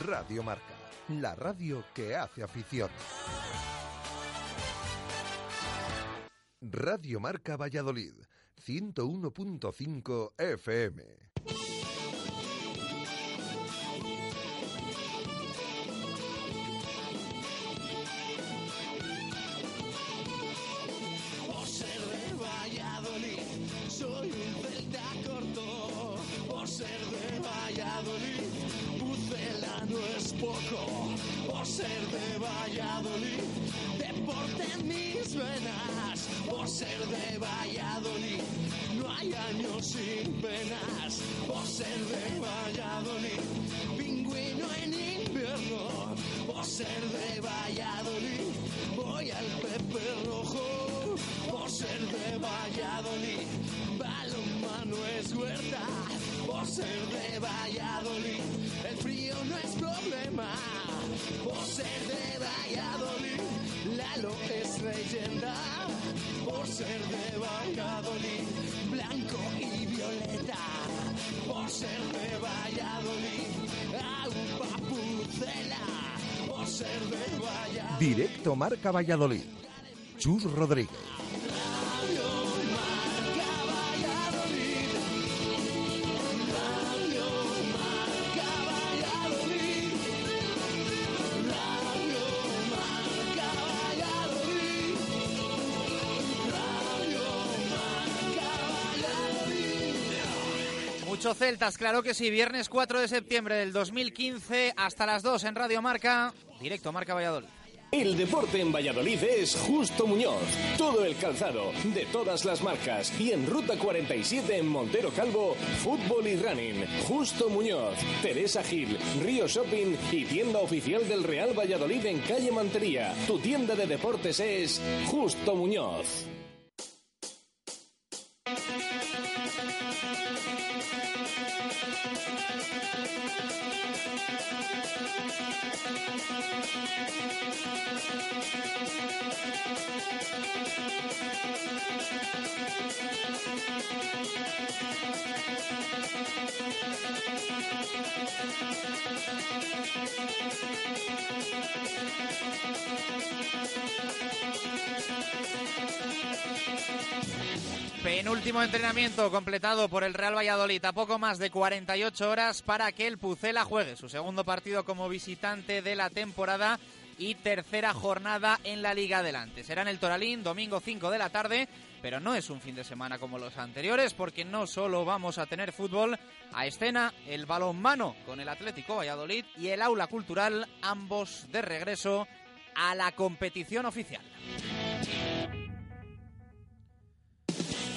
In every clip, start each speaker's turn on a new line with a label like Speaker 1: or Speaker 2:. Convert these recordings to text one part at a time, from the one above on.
Speaker 1: Radio Marca, la radio que hace afición. Radio Marca Valladolid, 101.5 FM.
Speaker 2: Poco. Por ser de Valladolid, deporte mis venas. Por ser de Valladolid, no hay años sin penas. Por ser de Valladolid, pingüino en invierno. Por ser de Valladolid, voy al Pepe Rojo. Por ser de Valladolid, balonmano es huerta. Por ser de Valladolid, no es problema. Por ser de Valladolid, Lalo es leyenda. Por ser de Valladolid, blanco y violeta. Por ser de Valladolid, agua pucela. Por ser de Valladolid.
Speaker 1: Directo Marca Valladolid. Chus Rodríguez.
Speaker 3: Celtas, claro que sí. Viernes 4 de septiembre del 2015 hasta las 2 en Radio Marca. Directo Marca Valladolid.
Speaker 4: El deporte en Valladolid es Justo Muñoz. Todo el calzado, de todas las marcas. Y en Ruta 47 en Montero Calvo, fútbol y running. Justo Muñoz, Teresa Gil, Río Shopping y tienda oficial del Real Valladolid en calle Mantería. Tu tienda de deportes es Justo Muñoz.
Speaker 3: Penúltimo entrenamiento completado por el Real Valladolid a poco más de 48 horas para que el Pucela juegue su segundo partido como visitante de la temporada y tercera jornada en la Liga Adelante. Será en el Toralín, domingo 5 de la tarde, pero no es un fin de semana como los anteriores porque no solo vamos a tener fútbol a escena, el balonmano con el Atlético Valladolid y el aula cultural, ambos de regreso a la competición oficial.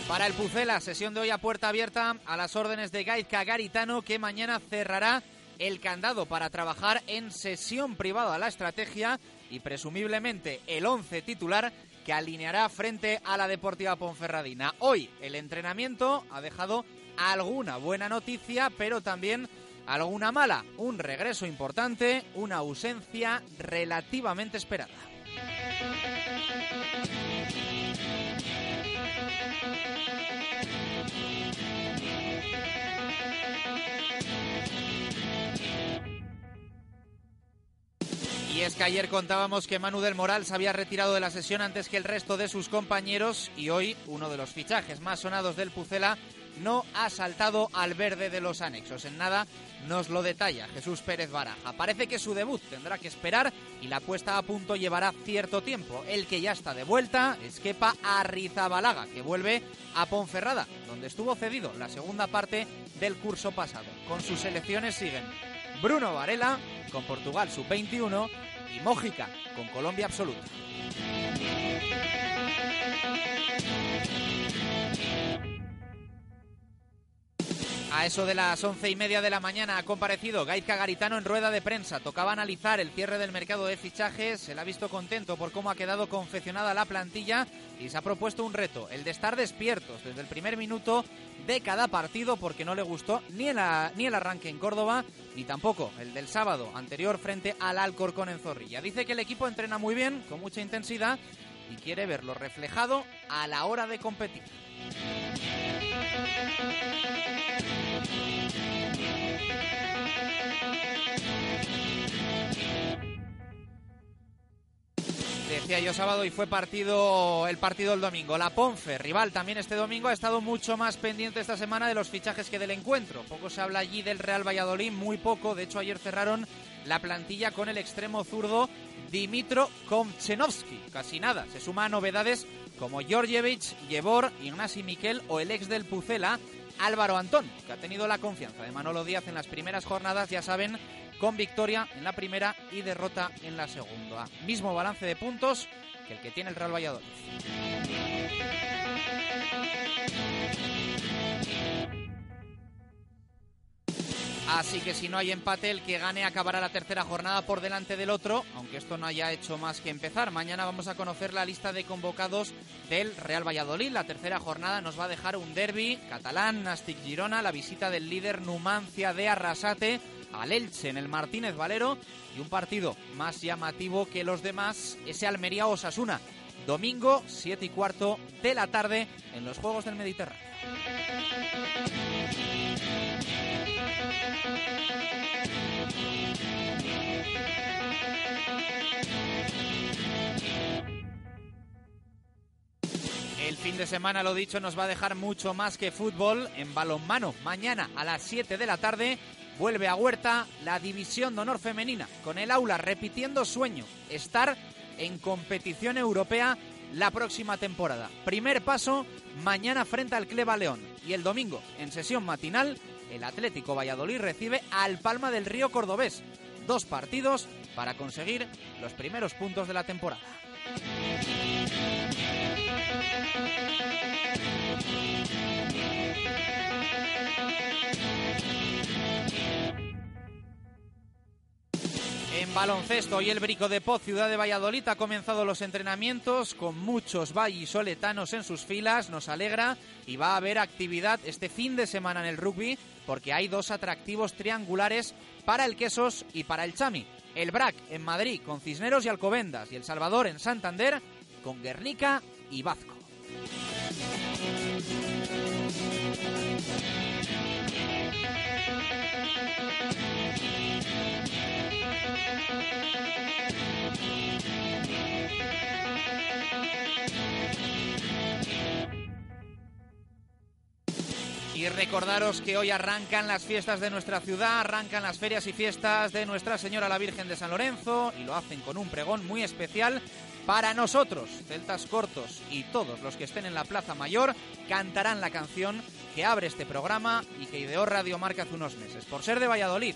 Speaker 3: Para el Pucela, sesión de hoy a puerta abierta a las órdenes de Gaizka Garitano, que mañana cerrará el candado para trabajar en sesión privada la estrategia y presumiblemente el 11 titular que alineará frente a la Deportiva Ponferradina. Hoy el entrenamiento ha dejado alguna buena noticia, pero también alguna mala. Un regreso importante, una ausencia relativamente esperada. Y es que ayer contábamos que Manu del Moral se había retirado de la sesión antes que el resto de sus compañeros y hoy uno de los fichajes más sonados del Pucela no ha saltado al verde de los anexos. En nada nos lo detalla Jesús Pérez Baraja. Parece que su debut tendrá que esperar y la puesta a punto llevará cierto tiempo. El que ya está de vuelta es Kepa Arrizabalaga, que vuelve a Ponferrada, donde estuvo cedido la segunda parte del curso pasado. Con sus selecciones siguen Bruno Varela con Portugal sub-21 y Mójica con Colombia absoluta. A eso de las once y media de la mañana ha comparecido Gaizka Garitano en rueda de prensa. Tocaba analizar el cierre del mercado de fichajes. Se le ha visto contento por cómo ha quedado confeccionada la plantilla y se ha propuesto un reto, el de estar despiertos desde el primer minuto de cada partido porque no le gustó ni el, ni el arranque en Córdoba ni tampoco el del sábado anterior frente al Alcorcón en Zorrilla. Dice que el equipo entrena muy bien, con mucha intensidad y quiere verlo reflejado a la hora de competir. Decía yo sábado y fue partido el partido el domingo. La Ponfe, rival también este domingo, ha estado mucho más pendiente esta semana de los fichajes que del encuentro. Poco se habla allí del Real Valladolid, muy poco. De hecho, ayer cerraron la plantilla con el extremo zurdo Dimitro Komchenovsky. Casi nada. Se suma a novedades como Georgievich, Yevor, Ignasi Miquel o el ex del Pucela, Álvaro Antón, que ha tenido la confianza de Manolo Díaz en las primeras jornadas, ya saben, con victoria en la primera y derrota en la segunda. Mismo balance de puntos que el que tiene el Real Valladolid. Así que si no hay empate, el que gane acabará la tercera jornada por delante del otro, aunque esto no haya hecho más que empezar. Mañana vamos a conocer la lista de convocados del Real Valladolid. La tercera jornada nos va a dejar un derby catalán, Nastic Girona, la visita del líder Numancia de Arrasate al Elche en el Martínez Valero y un partido más llamativo que los demás, ese Almería Osasuna. Domingo, 7 y cuarto de la tarde en los Juegos del Mediterráneo. El fin de semana, lo dicho, nos va a dejar mucho más que fútbol en balonmano. Mañana a las 7 de la tarde vuelve a Huerta la División de Honor Femenina, con el aula repitiendo sueño, estar en competición europea la próxima temporada. Primer paso mañana frente al Cleva León y el domingo en sesión matinal el Atlético Valladolid recibe al Palma del Río Cordobés. Dos partidos para conseguir los primeros puntos de la temporada. En baloncesto y el Brico de Poz, ciudad de Valladolid, ha comenzado los entrenamientos con muchos vallisoletanos en sus filas. Nos alegra y va a haber actividad este fin de semana en el rugby porque hay dos atractivos triangulares para el Quesos y para el Chami. El BRAC en Madrid con Cisneros y Alcobendas y El Salvador en Santander con Guernica y Vazco. Y recordaros que hoy arrancan las fiestas de nuestra ciudad, arrancan las ferias y fiestas de Nuestra Señora la Virgen de San Lorenzo y lo hacen con un pregón muy especial para nosotros. Celtas Cortos y todos los que estén en la Plaza Mayor cantarán la canción que abre este programa y que ideó Radio Marca hace unos meses. Por ser de Valladolid,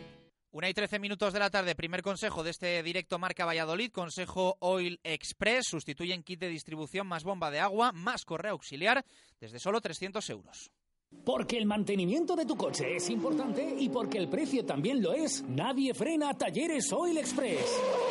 Speaker 3: Una y trece minutos de la tarde, primer consejo de este directo Marca Valladolid, consejo Oil Express, sustituyen kit de distribución más bomba de agua, más correa auxiliar, desde solo 300 euros.
Speaker 5: Porque el mantenimiento de tu coche es importante y porque el precio también lo es, nadie frena Talleres Oil Express.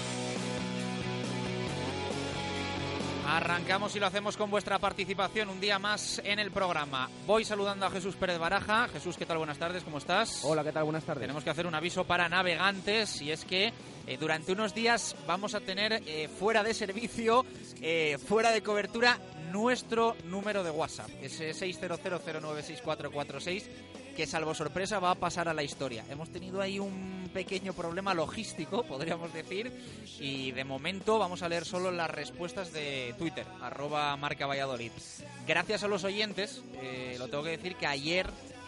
Speaker 3: Arrancamos y lo hacemos con vuestra participación un día más en el programa. Voy saludando a Jesús Pérez Baraja. Jesús, ¿qué tal? Buenas tardes, ¿cómo estás?
Speaker 6: Hola, ¿qué tal? Buenas tardes.
Speaker 3: Tenemos que hacer un aviso para navegantes y es que eh, durante unos días vamos a tener eh, fuera de servicio, eh, fuera de cobertura, nuestro número de WhatsApp. Ese 600096446 que salvo sorpresa va a pasar a la historia. Hemos tenido ahí un pequeño problema logístico, podríamos decir, y de momento vamos a leer solo las respuestas de Twitter, arroba marca Valladolid. Gracias a los oyentes, eh, lo tengo que decir que ayer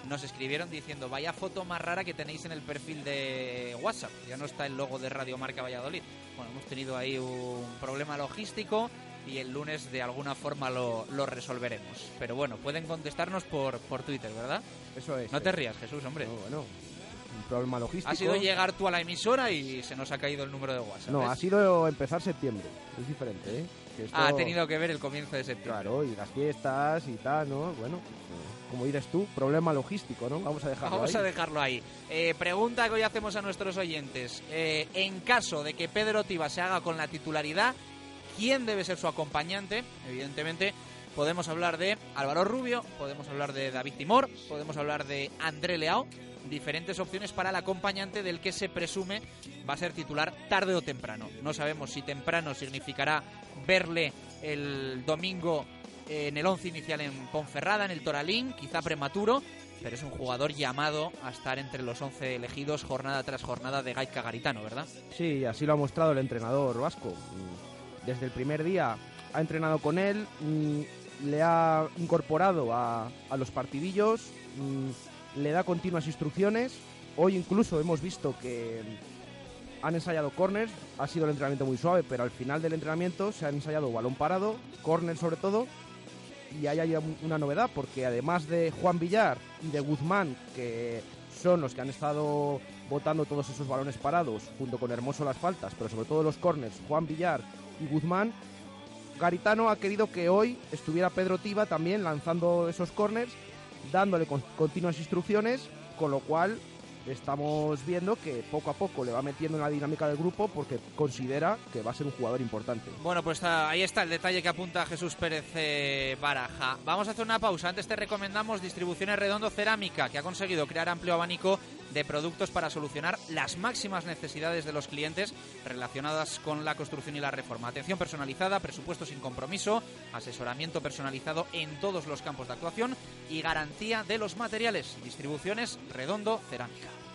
Speaker 3: nos escribieron diciendo vaya foto más rara que tenéis en el perfil de WhatsApp. Ya no está el logo de Radio Marca Valladolid. Bueno, hemos tenido ahí un problema logístico y el lunes de alguna forma lo, lo resolveremos. Pero bueno, pueden contestarnos por, por Twitter, ¿verdad?
Speaker 6: Eso es.
Speaker 3: No te rías, Jesús, hombre.
Speaker 6: No, bueno, un problema logístico.
Speaker 3: Ha sido llegar tú a la emisora y se nos ha caído el número de WhatsApp.
Speaker 6: No,
Speaker 3: ¿ves?
Speaker 6: ha sido empezar septiembre. Es diferente, ¿eh? Que esto-
Speaker 3: ha tenido que ver el comienzo de septiembre.
Speaker 6: Claro, y las fiestas y tal, ¿no? Bueno, pues, como dices tú, problema logístico, ¿no? Vamos a dejarlo
Speaker 3: Vamos
Speaker 6: ahí.
Speaker 3: a dejarlo ahí. Eh, pregunta que hoy hacemos a nuestros oyentes. Eh, en caso de que Pedro Tiba se haga con la titularidad, ¿quién debe ser su acompañante? Evidentemente, podemos hablar de Álvaro Rubio, podemos hablar de David Timor, podemos hablar de André Leao. Diferentes opciones para el acompañante del que se presume va a ser titular tarde o temprano. No sabemos si temprano significará verle el domingo en el once inicial en Ponferrada, en el Toralín, quizá prematuro, pero es un jugador llamado a estar entre los 11 elegidos jornada tras jornada de Gaizka Garitano, ¿verdad?
Speaker 6: Sí, así lo ha mostrado el entrenador vasco. Desde el primer día ha entrenado con él, mm, le ha incorporado a, a los partidillos, mm, le da continuas instrucciones. Hoy incluso hemos visto que han ensayado corners, ha sido el entrenamiento muy suave, pero al final del entrenamiento se han ensayado balón parado, corners sobre todo, y ahí hay un- una novedad, porque además de Juan Villar y de Guzmán, que son los que han estado botando todos esos balones parados, junto con Hermoso las faltas, pero sobre todo los corners, Juan Villar y Guzmán, Garitano ha querido que hoy estuviera Pedro Tiba también lanzando esos corners, dándole con- continuas instrucciones, con lo cual estamos viendo que poco a poco le va metiendo en la dinámica del grupo porque considera que va a ser un jugador importante.
Speaker 3: Bueno, pues ahí está el detalle que apunta Jesús Pérez eh, Baraja. Vamos a hacer una pausa. Antes te recomendamos Distribuciones Redondo Cerámica, que ha conseguido crear amplio abanico de productos para solucionar las máximas necesidades de los clientes relacionadas con la construcción y la reforma. Atención personalizada, presupuesto sin compromiso, asesoramiento personalizado en todos los campos de actuación y garantía de los materiales. Distribuciones Redondo Cerámica.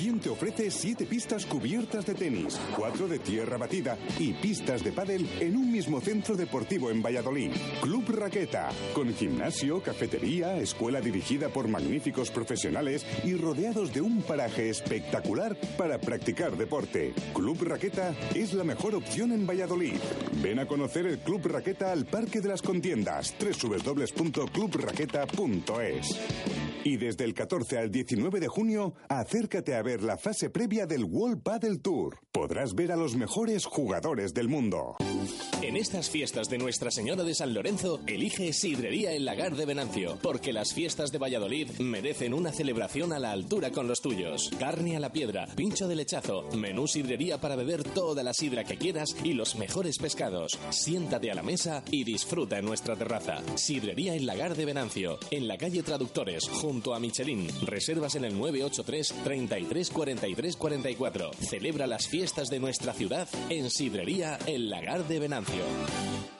Speaker 7: ¿Quién te ofrece siete pistas cubiertas de tenis, cuatro de tierra batida y pistas de pádel en un mismo centro deportivo en Valladolid? Club Raqueta, con gimnasio, cafetería, escuela dirigida por magníficos profesionales y rodeados de un paraje espectacular para practicar deporte. Club Raqueta es la mejor opción en Valladolid. Ven a conocer el Club Raqueta al Parque de las Contiendas, www.clubraqueta.es. Y desde el 14 al 19 de junio, acércate a ver la fase previa del World Paddle Tour. Podrás ver a los mejores jugadores del mundo.
Speaker 4: En estas fiestas de Nuestra Señora de San Lorenzo, elige Sidrería El Lagar de Venancio, porque las fiestas de Valladolid merecen una celebración a la altura con los tuyos. Carne a la piedra, pincho de lechazo, menú sidrería para beber toda la sidra que quieras y los mejores pescados. Siéntate a la mesa y disfruta en nuestra terraza. Sidrería El Lagar de Venancio, en la calle Traductores, junto a Michelin. Reservas en el 983 33 43 44. Celebra las fiestas de nuestra ciudad en Sidrería El Lagar de Venancio.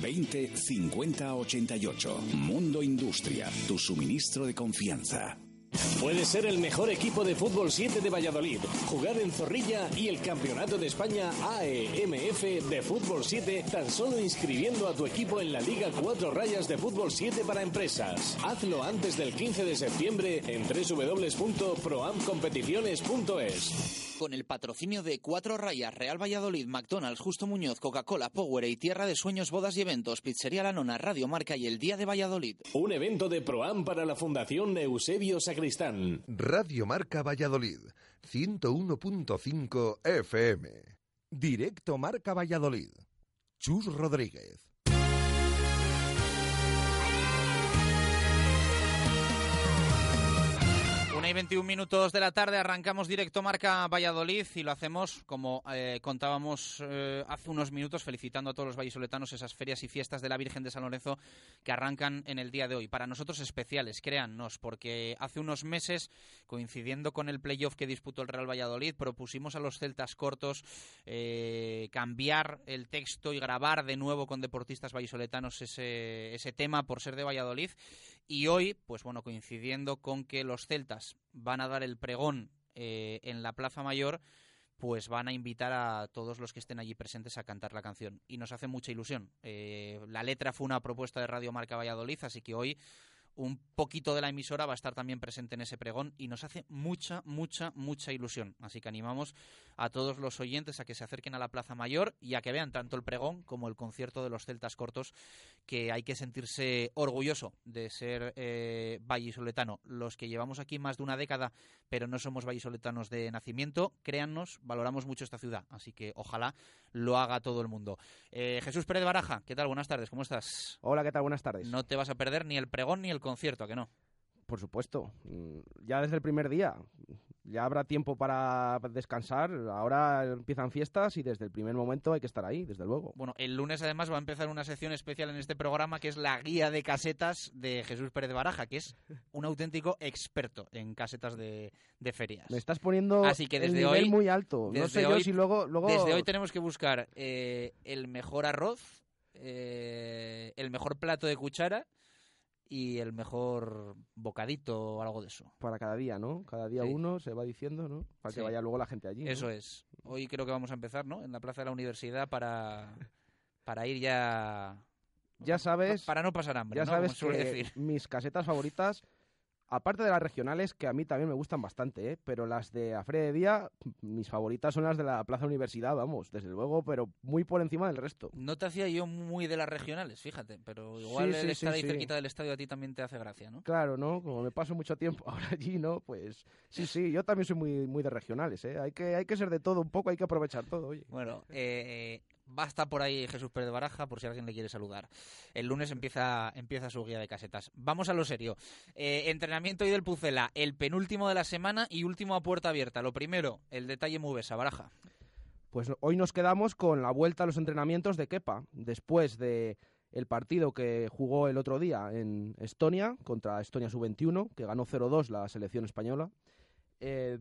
Speaker 8: 20 50 88. Mundo Industria, tu suministro de confianza.
Speaker 4: Puede ser el mejor equipo de fútbol 7 de Valladolid, jugar en Zorrilla y el Campeonato de España AEMF de Fútbol 7 tan solo inscribiendo a tu equipo en la Liga 4 Rayas de Fútbol 7 para empresas. Hazlo antes del 15 de septiembre en www.proamcompeticiones.es.
Speaker 3: Con el patrocinio de Cuatro Rayas, Real Valladolid, McDonald's, Justo Muñoz, Coca-Cola, Power y Tierra de Sueños, Bodas y Eventos, Pizzería La Nona, Radio Marca y el Día de Valladolid.
Speaker 4: Un evento de Proam para la Fundación Eusebio Sacristán.
Speaker 1: Radio Marca Valladolid, 101.5 FM. Directo Marca Valladolid. Chus Rodríguez.
Speaker 3: Una y 21 minutos de la tarde arrancamos directo Marca Valladolid y lo hacemos como eh, contábamos eh, hace unos minutos felicitando a todos los vallisoletanos esas ferias y fiestas de la Virgen de San Lorenzo que arrancan en el día de hoy. Para nosotros especiales, créannos, porque hace unos meses, coincidiendo con el playoff que disputó el Real Valladolid, propusimos a los celtas cortos eh, cambiar el texto y grabar de nuevo con deportistas vallisoletanos ese, ese tema por ser de Valladolid y hoy, pues bueno, coincidiendo con que los celtas van a dar el pregón eh, en la Plaza Mayor, pues van a invitar a todos los que estén allí presentes a cantar la canción. Y nos hace mucha ilusión. Eh, la letra fue una propuesta de Radio Marca Valladolid, así que hoy un poquito de la emisora va a estar también presente en ese pregón y nos hace mucha, mucha, mucha ilusión. Así que animamos a todos los oyentes a que se acerquen a la Plaza Mayor y a que vean tanto el pregón como el concierto de los Celtas Cortos, que hay que sentirse orgulloso de ser eh, vallisoletano. Los que llevamos aquí más de una década, pero no somos vallisoletanos de nacimiento, créannos, valoramos mucho esta ciudad. Así que ojalá lo haga todo el mundo. Eh, Jesús Pérez Baraja, ¿qué tal? Buenas tardes, ¿cómo estás?
Speaker 6: Hola, ¿qué tal? Buenas tardes.
Speaker 3: No te vas a perder ni el pregón ni el concierto, ¿a que no?
Speaker 6: Por supuesto. Mm, Ya desde el primer día. Ya habrá tiempo para descansar. Ahora empiezan fiestas y desde el primer momento hay que estar ahí, desde luego.
Speaker 3: Bueno, el lunes además va a empezar una sección especial en este programa que es la guía de casetas de Jesús Pérez Baraja, que es un auténtico experto en casetas de, de ferias.
Speaker 6: Me estás poniendo
Speaker 3: Así que
Speaker 6: el
Speaker 3: desde
Speaker 6: nivel
Speaker 3: hoy-
Speaker 6: muy alto. No
Speaker 3: desde
Speaker 6: sé yo
Speaker 3: hoy-
Speaker 6: si luego... luego...
Speaker 3: Desde hoy tenemos que buscar eh, el mejor arroz, eh, el mejor plato de cuchara y el mejor bocadito o algo de eso.
Speaker 6: Para cada día, ¿no? Cada día
Speaker 3: Sí.
Speaker 6: uno se va diciendo, ¿no? Para
Speaker 3: Sí.
Speaker 6: que vaya luego la gente allí. ¿no?
Speaker 3: Eso es. Hoy creo que vamos a empezar, ¿no? En la plaza de la universidad para, para ir ya...
Speaker 6: Ya sabes...
Speaker 3: Para no pasar hambre,
Speaker 6: Ya
Speaker 3: ¿no?
Speaker 6: sabes
Speaker 3: Como suele
Speaker 6: que
Speaker 3: decir.
Speaker 6: mis casetas favoritas, aparte de las regionales, que a mí también me gustan bastante, ¿eh? pero las de Afre de Día, mis favoritas son las de la Plaza Universidad, vamos, desde luego, pero muy por encima del resto.
Speaker 3: No te hacía yo muy de las regionales, fíjate, pero igual
Speaker 6: Sí,
Speaker 3: el
Speaker 6: sí,
Speaker 3: estar
Speaker 6: sí,
Speaker 3: ahí cerquita del estadio a ti también te hace gracia, ¿no?
Speaker 6: Claro, ¿no? Como me paso mucho tiempo ahora allí, ¿no? Pues sí, sí, yo también soy muy, muy de regionales, ¿eh? Hay que, hay que ser de todo un poco, hay que aprovechar todo, oye.
Speaker 3: Bueno, eh, basta por ahí Jesús Pérez Baraja por si alguien le quiere saludar. El lunes empieza, empieza su guía de casetas. Vamos a lo serio. Eh, entrenamiento hoy del Pucela, el penúltimo de la semana y último a puerta abierta. Lo primero, el detalle Mubesa, Baraja.
Speaker 6: Pues hoy nos quedamos con la vuelta a los entrenamientos de Kepa, después de el partido que jugó el otro día en Estonia contra Estonia Sub-21, que ganó 0-2 la selección española. Eh,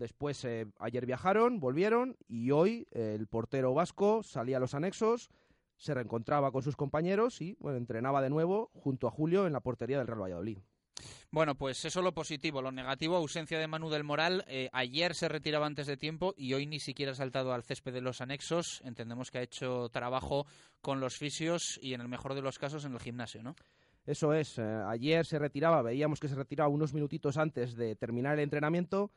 Speaker 6: después eh, ayer viajaron, volvieron y hoy eh, el portero vasco salía a los anexos, se reencontraba con sus compañeros y bueno, entrenaba de nuevo junto a Julio en la portería del Real Valladolid.
Speaker 3: Bueno, pues eso lo positivo. Lo negativo, ausencia de Manu del Moral. Eh, ayer se retiraba antes de tiempo y hoy ni siquiera ha saltado al césped de los anexos. Entendemos que ha hecho trabajo con los fisios y en el mejor de los casos en el gimnasio, ¿no?
Speaker 6: Eso es, eh, ayer se retiraba, veíamos que se retiraba unos minutitos antes de terminar el entrenamiento.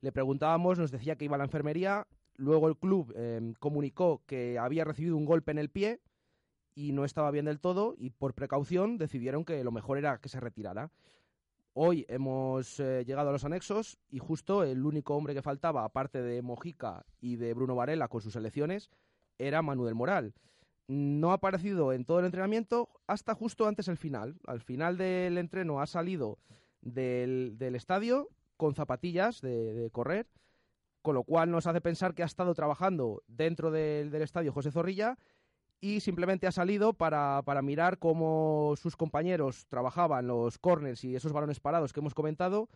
Speaker 6: Le preguntábamos, nos decía que iba a la enfermería. Luego el club eh, comunicó que había recibido un golpe en el pie y no estaba bien del todo y por precaución decidieron que lo mejor era que se retirara. Hoy hemos eh, llegado a los anexos y justo el único hombre que faltaba, aparte de Mojica y de Bruno Varela con sus elecciones, era Manuel Moral. no ha aparecido en todo el entrenamiento hasta justo antes del final. Al final del entreno ha salido del, estadio con zapatillas de, correr, con lo cual nos hace pensar que ha estado trabajando dentro del, del estadio José Zorrilla y simplemente ha salido para, para, mirar cómo sus compañeros trabajaban los corners y esos balones parados que hemos comentado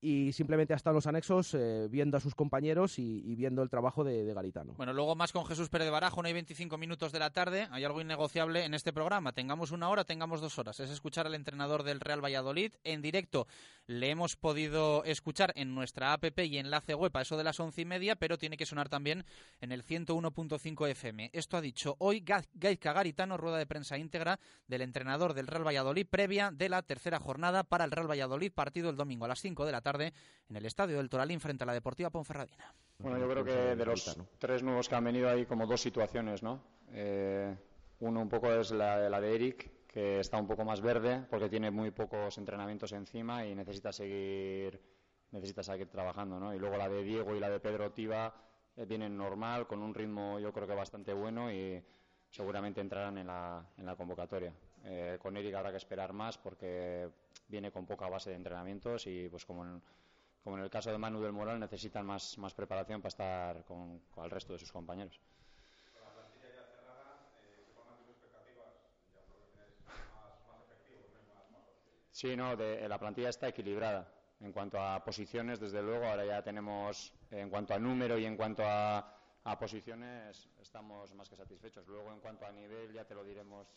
Speaker 6: y simplemente ha estado en los anexos eh, viendo a sus compañeros y, viendo el trabajo de, Garitano.
Speaker 3: Bueno, luego más con Jesús Pérez de Barajo, no hay 25 minutos de la tarde, hay algo innegociable en este programa, tengamos una hora, tengamos dos horas, es escuchar al entrenador del Real Valladolid en directo. Le hemos podido escuchar en nuestra app y enlace web a eso de las once y media, pero tiene que sonar también en el 101.5 FM. Esto ha dicho hoy Gaizka Garitano, rueda de prensa íntegra del entrenador del Real Valladolid, previa de la tercera jornada para el Real Valladolid, partido el domingo a las 5 de la tarde en el estadio del Toralín frente a la Deportiva Ponferradina.
Speaker 9: Bueno, yo creo que de los tres nuevos que han venido hay como dos situaciones, ¿no? Eh, uno un poco es la, la de Eric, que está un poco más verde porque tiene muy pocos entrenamientos encima y necesita seguir necesita seguir trabajando, ¿no? Y luego la de Diego y la de Pedro Tiva eh, vienen normal, con un ritmo yo creo que bastante bueno y seguramente entrarán en la, en la convocatoria. Eh, con Eric habrá que esperar más porque viene con poca base de entrenamientos y pues como en, como en el caso de Manu del Moral necesitan más, más preparación para estar con, el resto de sus compañeros. Sí, no, de, la plantilla está equilibrada. En cuanto a posiciones, desde luego, ahora ya tenemos, en cuanto a número y en cuanto a, a posiciones, estamos más que satisfechos. Luego, en cuanto a nivel, ya te lo diremos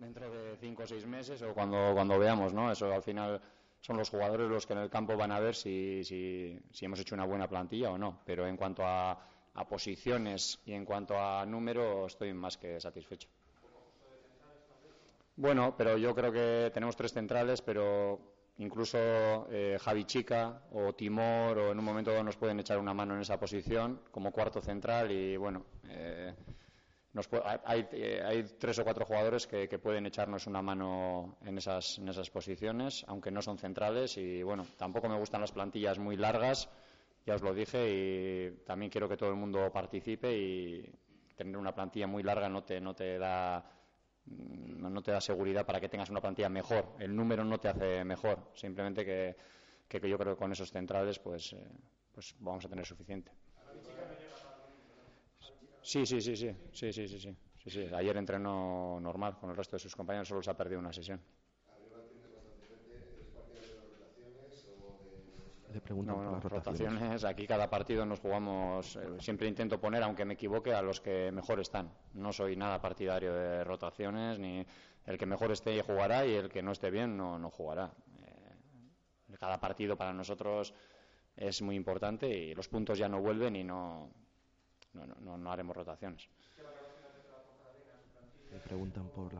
Speaker 9: dentro de cinco o seis meses o cuando, cuando veamos, ¿no? Eso al final son los jugadores los que en el campo van a ver si, si, si hemos hecho una buena plantilla o no. Pero en cuanto a, a posiciones y en cuanto a número, estoy más que satisfecho. Bueno, pero yo creo que tenemos tres centrales, pero incluso eh, Javi Chica o Timor o en un momento nos pueden echar una mano en esa posición como cuarto central y bueno, eh, eh, hay, tres o cuatro jugadores que, pueden echarnos una mano en esas, en esas posiciones, aunque no son centrales. Y bueno, tampoco me gustan las plantillas muy largas, ya os lo dije, y también quiero que todo el mundo participe. Y tener una plantilla muy larga no te, no te da no te da seguridad para que tengas una plantilla mejor. El número no te hace mejor. Simplemente que, que, yo creo que con esos centrales pues, eh, pues vamos a tener suficiente. Sí, sí, sí, sí, sí, sí, sí, sí, sí, sí. Ayer entrenó normal con el resto de sus compañeros, solo se ha perdido una sesión.
Speaker 6: no,
Speaker 9: no, rotaciones. Aquí cada partido nos jugamos. Eh, siempre intento poner, aunque me equivoque, a los que mejor están. No soy nada partidario de rotaciones, ni el que mejor esté jugará y el que no esté bien no, no jugará. Eh, cada partido para nosotros es muy importante y los puntos ya no vuelven y no, no, no, no haremos rotaciones.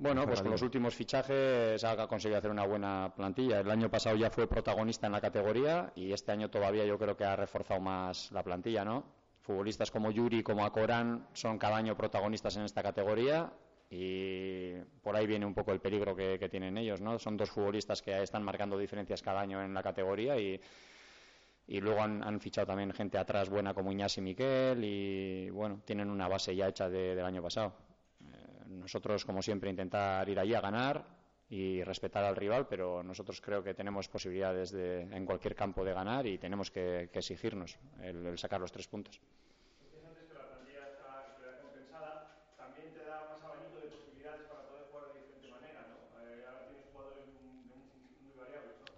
Speaker 9: bueno, pues con los últimos fichajes ha conseguido hacer una buena plantilla. El año pasado ya fue protagonista en la categoría y este año todavía yo creo que ha reforzado más la plantilla, ¿no? Futbolistas como Yuri, como Akorán son cada año protagonistas en esta categoría y por ahí viene un poco el peligro que, que tienen ellos, ¿no? Son dos futbolistas que están marcando diferencias cada año en la categoría y y luego han, fichado también gente atrás buena como Iñás y Miquel y bueno, tienen una base ya hecha del año pasado. Eh, nosotros, como siempre, intentar ir allí a ganar y respetar al rival, pero nosotros creo que tenemos posibilidades de, en cualquier campo de ganar y tenemos que, exigirnos el sacar los tres puntos.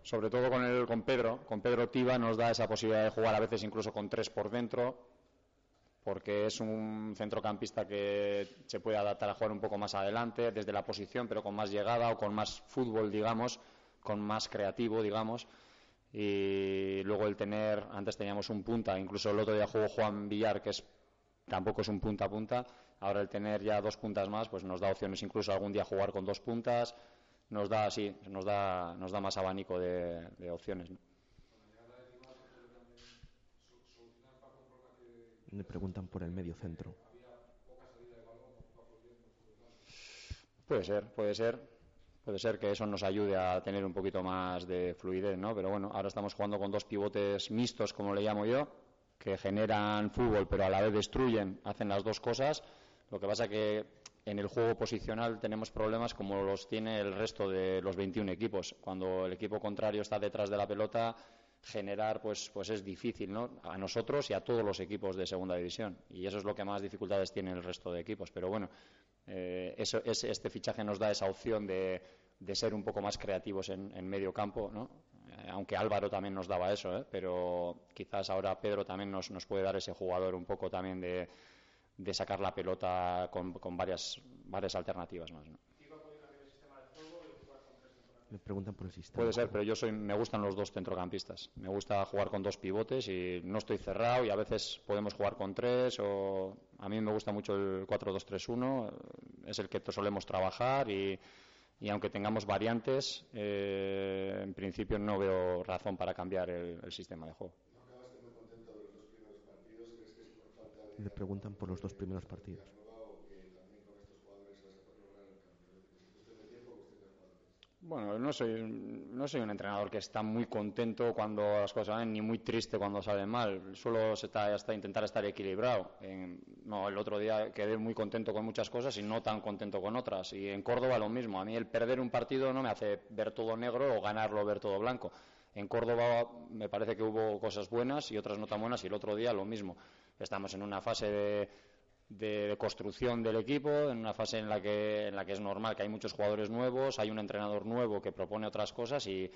Speaker 9: Sobre todo con, el, con Pedro. Con Pedro Tiva nos da esa posibilidad de jugar a veces incluso con tres por dentro, porque es un centrocampista que se puede adaptar a jugar un poco más adelante, desde la posición, pero con más llegada o con más fútbol, digamos, con más creativo, digamos. Y luego el tener, antes teníamos un punta, incluso el otro día jugó Juan Villar, que es tampoco es un punta a punta. Ahora el tener ya dos puntas más, pues nos da opciones incluso algún día jugar con dos puntas nos da así, nos da, nos da más abanico de, opciones.
Speaker 6: Me preguntan por el medio centro.
Speaker 9: Puede ser, puede ser. Puede ser que eso nos ayude a tener un poquito más de fluidez, ¿no? Pero bueno, ahora estamos jugando con dos pivotes mixtos, como le llamo yo, que generan fútbol, pero a la vez destruyen, hacen las dos cosas. Lo que pasa que en el juego posicional tenemos problemas como los tiene el resto de los 21 equipos. Cuando el equipo contrario está detrás de la pelota, generar pues, pues es difícil ¿no? a nosotros y a todos los equipos de segunda división. Y eso es lo que más dificultades tiene el resto de equipos. Pero bueno, eh, este fichaje nos da esa opción de, de ser un poco más creativos en, en medio campo, ¿no? Eh, aunque Álvaro también nos daba eso, ¿eh? pero quizás ahora Pedro también nos, nos puede dar ese jugador un poco también de, de sacar la pelota con, con varias, varias alternativas más. ¿no?
Speaker 6: Me preguntan por el sistema.
Speaker 9: Puede ser, pero yo soy, me gustan los dos centrocampistas. Me gusta jugar con dos pivotes y no estoy cerrado y a veces podemos jugar con tres o a mí me gusta mucho el 4-2-3-1, es el que solemos trabajar y, y aunque tengamos variantes, eh, en principio no veo razón para cambiar el, el sistema de juego.
Speaker 6: Le preguntan por los dos primeros partidos.
Speaker 9: Bueno, no soy, no soy un entrenador que está muy contento cuando las cosas van, ni muy triste cuando salen mal. Se está hasta intentar estar equilibrado. En, no, el otro día quedé muy contento con muchas cosas y no tan contento con otras. Y en Córdoba lo mismo. A mí el perder un partido no me hace ver todo negro o ganarlo ver todo blanco. En Córdoba me parece que hubo cosas buenas y otras no tan buenas y el otro día lo mismo. Estamos en una fase de de construcción del equipo, en una fase en la que, en la que es normal que hay muchos jugadores nuevos, hay un entrenador nuevo que propone otras cosas y,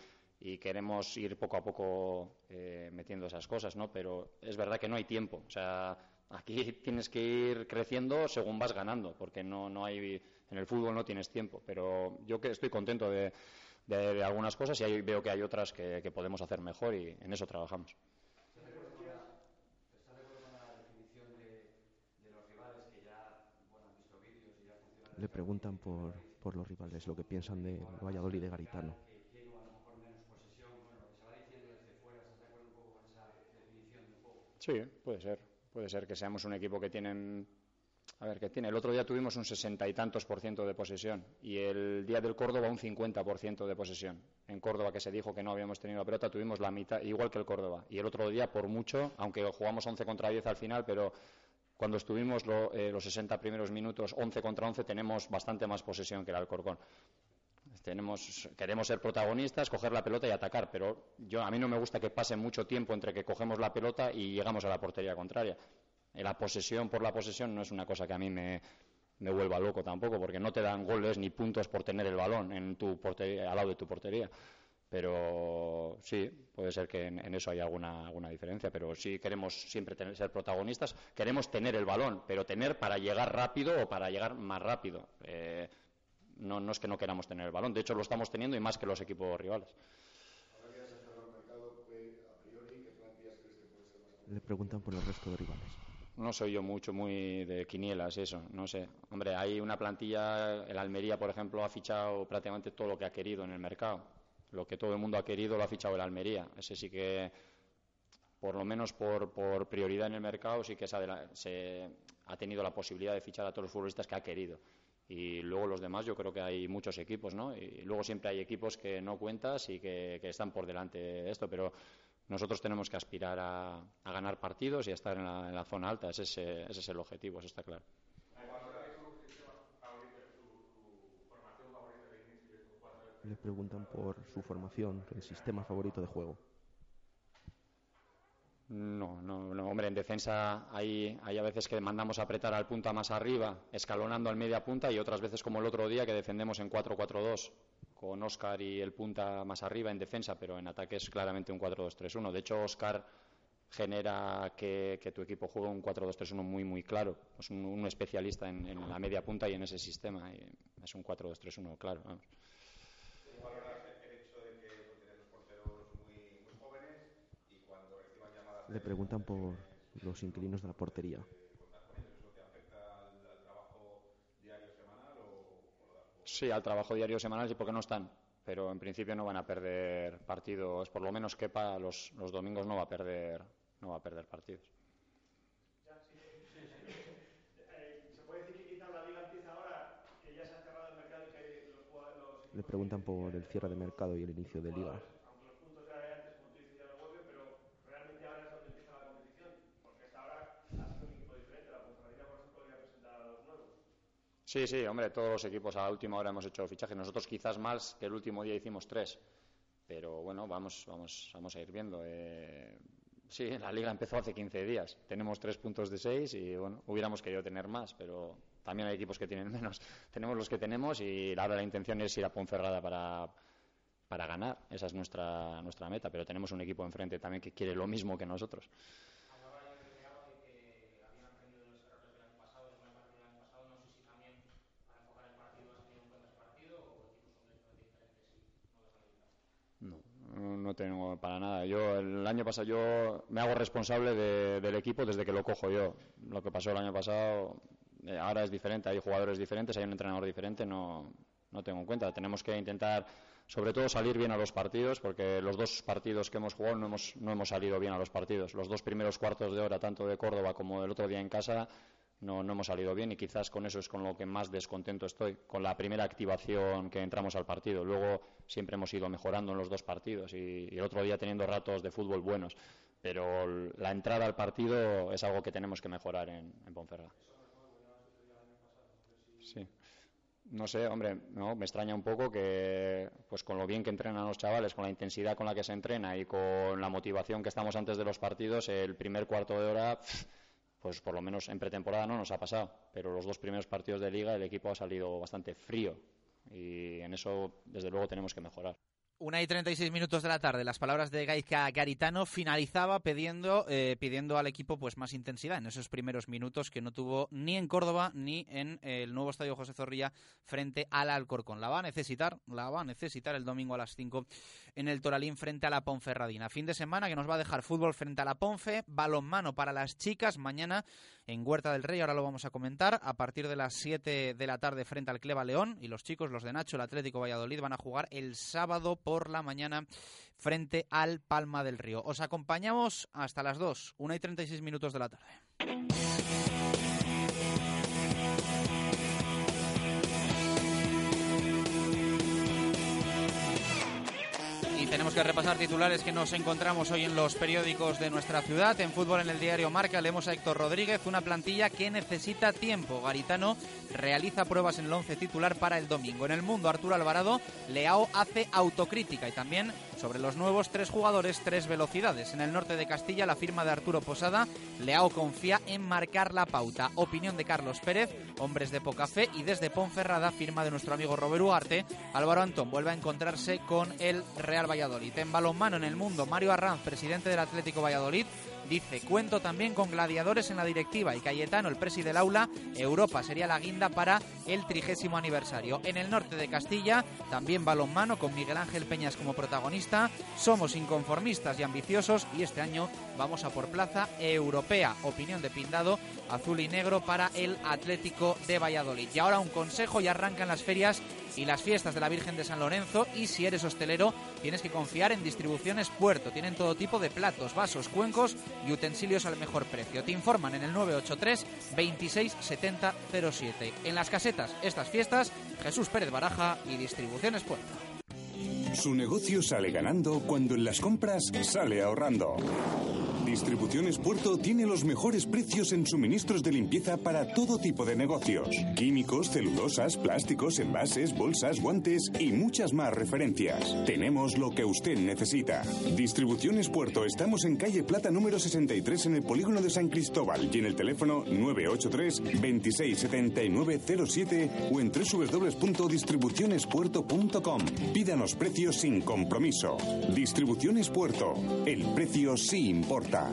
Speaker 9: queremos ir poco a poco eh, metiendo esas cosas, ¿no? Pero es verdad que no hay tiempo. O sea, aquí tienes que ir creciendo según vas ganando, porque no, no hay, en el fútbol no tienes tiempo. Pero yo que estoy contento de, de, algunas cosas y ahí veo que hay otras que podemos hacer mejor y en eso trabajamos.
Speaker 6: Le preguntan por, por los rivales, lo que piensan de Valladolid de Garitano.
Speaker 9: Sí, puede ser. Puede ser que seamos un equipo que tienen. A ver, que tiene. El otro día tuvimos un sesenta y tantos por ciento de posesión y el día del Córdoba un cincuenta por ciento de posesión. En Córdoba, que se dijo que no habíamos tenido la pelota, tuvimos la mitad, igual que el Córdoba. Y el otro día, por mucho, aunque jugamos 11 contra 10 al final, pero cuando estuvimos eh, los 60 primeros minutos 11 contra 11 tenemos bastante más posesión que el Alcorcón. Tenemos, queremos ser protagonistas, coger la pelota y atacar, pero yo, a mí no me gusta que pase mucho tiempo entre que cogemos la pelota y llegamos a la portería contraria. La posesión por la posesión no es una cosa que a mí me, me vuelva loco tampoco, porque no te dan goles ni puntos por tener el balón en tu portería, al lado de tu portería. Pero sí, puede ser que en, eso haya alguna, alguna diferencia, pero sí queremos siempre tener, ser protagonistas, queremos tener el balón, pero tener para llegar rápido o para llegar más rápido. Eh, no, no es que no queramos tener el balón, de hecho lo estamos teniendo y más que los equipos rivales.
Speaker 6: Le preguntan por el resto de rivales.
Speaker 9: No soy yo mucho muy de quinielas, eso, no sé. Hombre, hay una plantilla, el Almería, por ejemplo, ha fichado prácticamente todo lo que ha querido en el mercado lo que todo el mundo ha querido lo ha fichado el Almería. Ese sí que, por lo menos por, prioridad en el mercado, sí que se, ha tenido la posibilidad de fichar a todos los futbolistas que ha querido. Y luego los demás, yo creo que hay muchos equipos, ¿no? Y luego siempre hay equipos que no cuentas y que, están por delante de esto, pero nosotros tenemos que aspirar a, ganar partidos y a estar en la, zona alta. ese es el objetivo, eso está claro.
Speaker 6: Le preguntan por su formación, el sistema favorito de juego.
Speaker 9: No, no, no, hombre, en defensa hay, hay a veces que mandamos apretar al punta más arriba, escalonando al media punta, y otras veces como el otro día que defendemos en 4-4-2, con Oscar y el punta más arriba en defensa, pero en ataque es claramente un 4-2-3-1. De hecho, Oscar genera que, tu equipo juegue un 4-2-3-1 muy, muy claro. Es un, especialista en, la media punta y en ese sistema. es un 4-2-3-1 claro. Vamos.
Speaker 6: Le preguntan por los inquilinos de la portería.
Speaker 9: Sí, al trabajo diario semanal sí, porque no están. Pero en principio no van a perder partidos. Por lo menos quepa los, los domingos no va a perder, no va a perder partidos.
Speaker 6: Le preguntan por el cierre de mercado y el inicio de liga.
Speaker 9: Sí, sí, hombre, todos los equipos a la última hora hemos hecho fichajes. Nosotros quizás más que el último día hicimos tres. Pero bueno, vamos, vamos, vamos a ir viendo. Eh, sí, la liga empezó hace 15 días. Tenemos tres puntos de seis y bueno, hubiéramos querido tener más, pero también hay equipos que tienen menos. tenemos los que tenemos y ahora la intención es ir a Ponferrada para, para ganar. Esa es nuestra, nuestra meta, pero tenemos un equipo enfrente también que quiere lo mismo que nosotros. no tengo para nada. Yo el año pasado yo me hago responsable del equipo desde que lo cojo yo. Lo que pasó el año pasado eh, ahora es diferente. Hay jugadores diferentes, hay un entrenador diferente. No, no tengo en cuenta. Tenemos que intentar, sobre todo, salir bien a los partidos, porque los dos partidos que hemos jugado no hemos, no hemos salido bien a los partidos. Los dos primeros cuartos de hora, tanto de Córdoba como del otro día en casa, no, no hemos salido bien y quizás con eso es con lo que más descontento estoy, con la primera activación que entramos al partido. Luego siempre hemos ido mejorando en los dos partidos y, el otro día teniendo ratos de fútbol buenos. Pero la entrada al partido es algo que tenemos que mejorar en, en Ponferrada. Sí. No sé, hombre, no, me extraña un poco que, pues con lo bien que entrenan los chavales, con la intensidad con la que se entrena y con la motivación que estamos antes de los partidos, el primer cuarto de hora pues por lo menos en pretemporada no nos ha pasado, pero los dos primeros partidos de liga el equipo ha salido bastante frío y en eso desde luego tenemos que mejorar.
Speaker 3: Una y 36 minutos de la tarde. Las palabras de Gaizka Garitano finalizaba pidiendo, eh, pidiendo al equipo pues más intensidad en esos primeros minutos que no tuvo ni en Córdoba ni en el nuevo estadio José Zorrilla frente al Alcorcón. La va a necesitar, la va a necesitar el domingo a las 5 en el Toralín frente a la Ponferradina. Fin de semana que nos va a dejar fútbol frente a la Ponfe, balonmano para las chicas mañana en Huerta del Rey, ahora lo vamos a comentar, a partir de las 7 de la tarde frente al Cleva León y los chicos, los de Nacho, el Atlético Valladolid, van a jugar el sábado por la mañana frente al Palma del Río. Os acompañamos hasta las 2, 1 y 36 minutos de la tarde. Tenemos que repasar titulares que nos encontramos hoy en los periódicos de nuestra ciudad. En fútbol, en el diario Marca, leemos a Héctor Rodríguez, una plantilla que necesita tiempo. Garitano realiza pruebas en el once titular para el domingo. En el mundo, Arturo Alvarado, Leao hace autocrítica y también sobre los nuevos tres jugadores, tres velocidades. En el norte de Castilla, la firma de Arturo Posada, Leao confía en marcar la pauta. Opinión de Carlos Pérez, hombres de poca fe y desde Ponferrada, firma de nuestro amigo Robert Ugarte, Álvaro Antón vuelve a encontrarse con el Real Valladolid. En balonmano en el mundo, Mario Arranz, presidente del Atlético Valladolid, Dice, cuento también con gladiadores en la directiva y Cayetano, el presi del aula, Europa sería la guinda para el trigésimo aniversario. En el norte de Castilla, también balonmano con Miguel Ángel Peñas como protagonista. Somos inconformistas y ambiciosos y este año vamos a por plaza europea. Opinión de Pindado, azul y negro para el Atlético de Valladolid. Y ahora un consejo, y arrancan las ferias y las fiestas de la Virgen de San Lorenzo y si eres hostelero tienes que confiar en Distribuciones Puerto. Tienen todo tipo de platos, vasos, cuencos y utensilios al mejor precio. Te informan en el 983 26 70 07. En las casetas, estas fiestas, Jesús Pérez Baraja y Distribuciones Puerto.
Speaker 7: Su negocio sale ganando cuando en las compras sale ahorrando. Distribuciones Puerto tiene los mejores precios en suministros de limpieza para todo tipo de negocios. Químicos, celulosas, plásticos, envases, bolsas, guantes y muchas más referencias. Tenemos lo que usted necesita. Distribuciones Puerto, estamos en calle Plata número 63 en el polígono de San Cristóbal y en el teléfono 983 267907 o en www.distribucionespuerto.com. Pídanos precios sin compromiso. Distribuciones Puerto, el precio sí importa.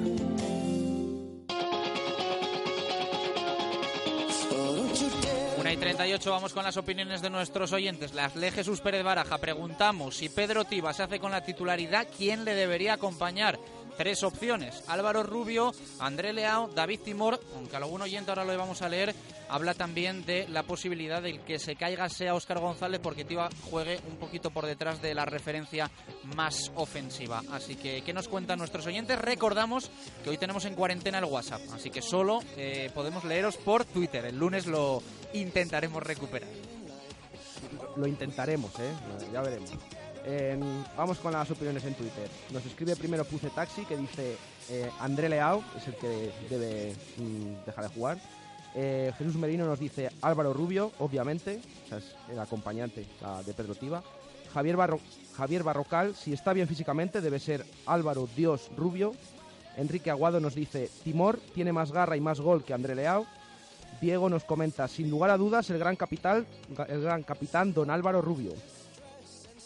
Speaker 3: Una y 38, vamos con las opiniones de nuestros oyentes. Las lee Jesús Pérez Baraja. Preguntamos si Pedro Tiba se hace con la titularidad, ¿quién le debería acompañar? Tres opciones, Álvaro Rubio, André Leao, David Timor, aunque algún oyente ahora lo vamos a leer, habla también de la posibilidad de que se caiga sea Óscar González porque Tiva juegue un poquito por detrás de la referencia más ofensiva. Así que, ¿qué nos cuentan nuestros oyentes? Recordamos que hoy tenemos en cuarentena el WhatsApp, así que solo eh, podemos leeros por Twitter. El lunes lo intentaremos recuperar.
Speaker 6: Lo intentaremos, ¿eh? Ya veremos vamos con las opiniones en Twitter. Nos escribe primero Puce Taxi que dice eh, André Leao es el que debe mm, dejar de jugar. Eh, Jesús Merino nos dice Álvaro Rubio, obviamente, es el acompañante de Pedro Tiba. Javier, Javier Barrocal, si está bien físicamente, debe ser Álvaro Dios Rubio. Enrique Aguado nos dice Timor tiene más garra y más gol que André Leao. Diego nos comenta, sin lugar a dudas, el gran, capital, el gran capitán don Álvaro Rubio.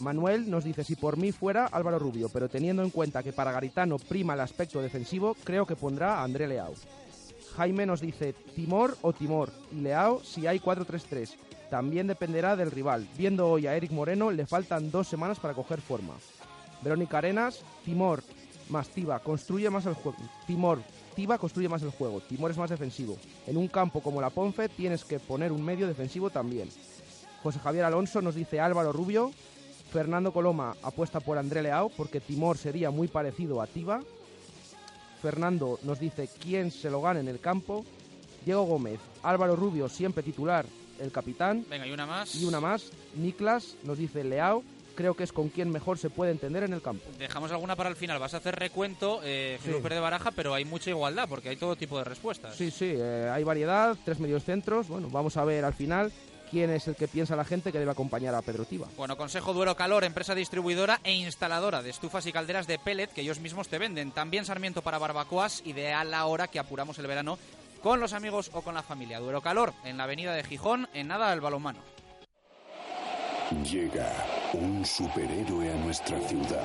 Speaker 6: Manuel nos dice, si por mí fuera Álvaro Rubio, pero teniendo en cuenta que para Garitano prima el aspecto defensivo, creo que pondrá a André Leao. Jaime nos dice, Timor o Timor, y Leao si hay 4-3-3. También dependerá del rival. Viendo hoy a Eric Moreno, le faltan dos semanas para coger forma. Verónica Arenas, Timor más Tiba, construye más el juego. Timor, Tiba construye más el juego. Timor es más defensivo. En un campo como la Ponfe tienes que poner un medio defensivo también. José Javier Alonso nos dice Álvaro Rubio. Fernando Coloma apuesta por André Leao porque Timor sería muy parecido a Tiba. Fernando nos dice quién se lo gana en el campo. Diego Gómez, Álvaro Rubio siempre titular, el capitán.
Speaker 3: Venga, y una más.
Speaker 6: Y una más. Niklas nos dice Leao. Creo que es con quien mejor se puede entender en el campo.
Speaker 3: Dejamos alguna para el final. Vas a hacer recuento, eh, de Baraja, pero hay mucha igualdad porque hay todo tipo de respuestas.
Speaker 6: Sí, sí, eh, hay variedad, tres medios centros. Bueno, vamos a ver al final quién es el que piensa la gente que debe acompañar a Pedro Tiba.
Speaker 3: Bueno, Consejo Duero Calor, empresa distribuidora e instaladora de estufas y calderas de pellet que ellos mismos te venden. También Sarmiento para barbacoas, ideal la hora que apuramos el verano con los amigos o con la familia. Duero Calor, en la avenida de Gijón, en nada del balonmano.
Speaker 7: Llega un superhéroe a nuestra ciudad.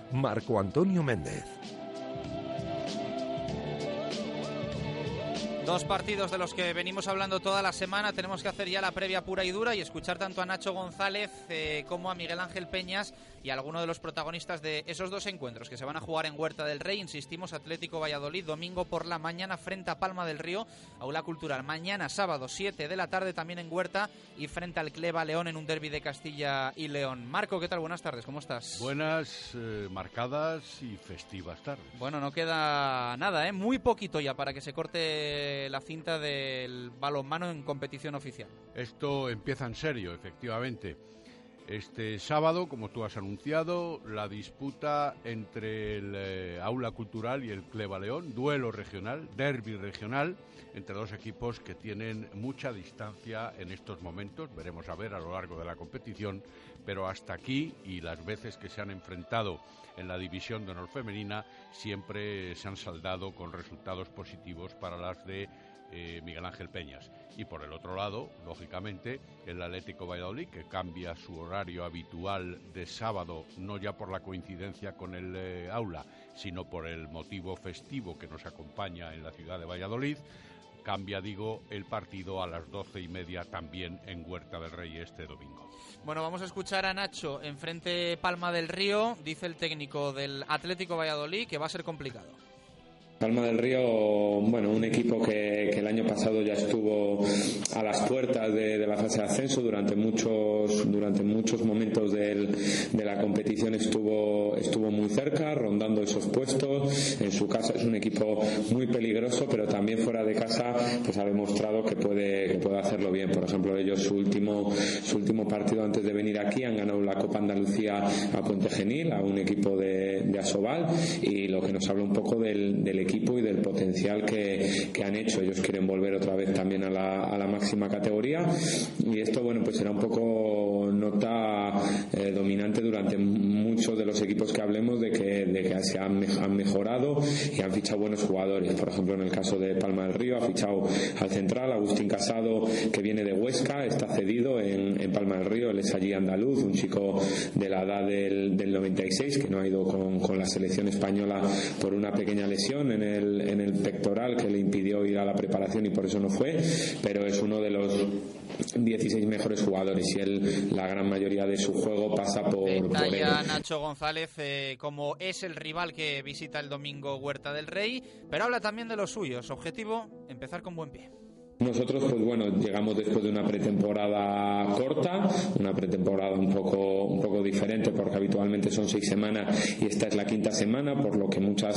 Speaker 1: Marco Antonio Méndez.
Speaker 3: Dos partidos de los que venimos hablando toda la semana. Tenemos que hacer ya la previa pura y dura y escuchar tanto a Nacho González eh, como a Miguel Ángel Peñas y alguno de los protagonistas de esos dos encuentros que se van a jugar en Huerta del Rey. Insistimos, Atlético Valladolid, domingo por la mañana frente a Palma del Río, Aula Cultural. Mañana, sábado, 7 de la tarde, también en Huerta y frente al Cleva León en un derby de Castilla y León. Marco, ¿qué tal? Buenas tardes, ¿cómo estás?
Speaker 10: Buenas, eh, marcadas y festivas tardes.
Speaker 3: Bueno, no queda nada, ¿eh? Muy poquito ya para que se corte la cinta del balonmano en competición oficial.
Speaker 10: Esto empieza en serio, efectivamente. Este sábado, como tú has anunciado, la disputa entre el eh, Aula Cultural y el Cleva León, duelo regional, derby regional, entre dos equipos que tienen mucha distancia en estos momentos, veremos a ver a lo largo de la competición, pero hasta aquí y las veces que se han enfrentado en la división de honor femenina siempre se han saldado con resultados positivos para las de eh, Miguel Ángel Peñas. Y por el otro lado, lógicamente, el Atlético Valladolid, que cambia su horario habitual de sábado, no ya por la coincidencia con el eh, aula, sino por el motivo festivo que nos acompaña en la ciudad de Valladolid, cambia, digo, el partido a las doce y media también en Huerta del Rey este domingo.
Speaker 3: Bueno, vamos a escuchar a Nacho en frente Palma del Río, dice el técnico del Atlético Valladolid, que va a ser complicado.
Speaker 11: Palma del Río, bueno, un equipo que, el año pasado ya estuvo a las puertas de, la fase de ascenso durante muchos durante muchos momentos de la competición estuvo estuvo muy cerca, rondando esos puestos. En su casa es un equipo muy peligroso, pero también fuera de casa pues ha demostrado que puede puede hacerlo bien. Por ejemplo, ellos su último su último partido antes de venir aquí han ganado la Copa Andalucía a Puente Genil, a un equipo de, de Asobal y lo que nos habla un poco del equipo equipo y del potencial que, que, han hecho. Ellos quieren volver otra vez también a la, a la máxima categoría y esto, bueno, pues será un poco nota eh, dominante durante muchos de los equipos que hablemos de que, de que se han, han, mejorado y han fichado buenos jugadores. Por ejemplo, en el caso de Palma del Río ha fichado al central Agustín Casado que viene de Huesca, está cedido en, en Palma del Río, él es allí andaluz, un chico de la edad del, del 96 que no ha ido con, con la selección española por una pequeña lesión en en el, en el pectoral que le impidió ir a la preparación y por eso no fue, pero es uno de los 16 mejores jugadores y él, la gran mayoría de su juego pasa por, por él.
Speaker 3: Nacho González eh, como es el rival que visita el domingo Huerta del Rey, pero habla también de los suyos. Objetivo, empezar con buen pie.
Speaker 11: Nosotros, pues bueno, llegamos después de una pretemporada corta, una pretemporada un poco, un poco diferente porque habitualmente son seis semanas y esta es la quinta semana, por lo que muchas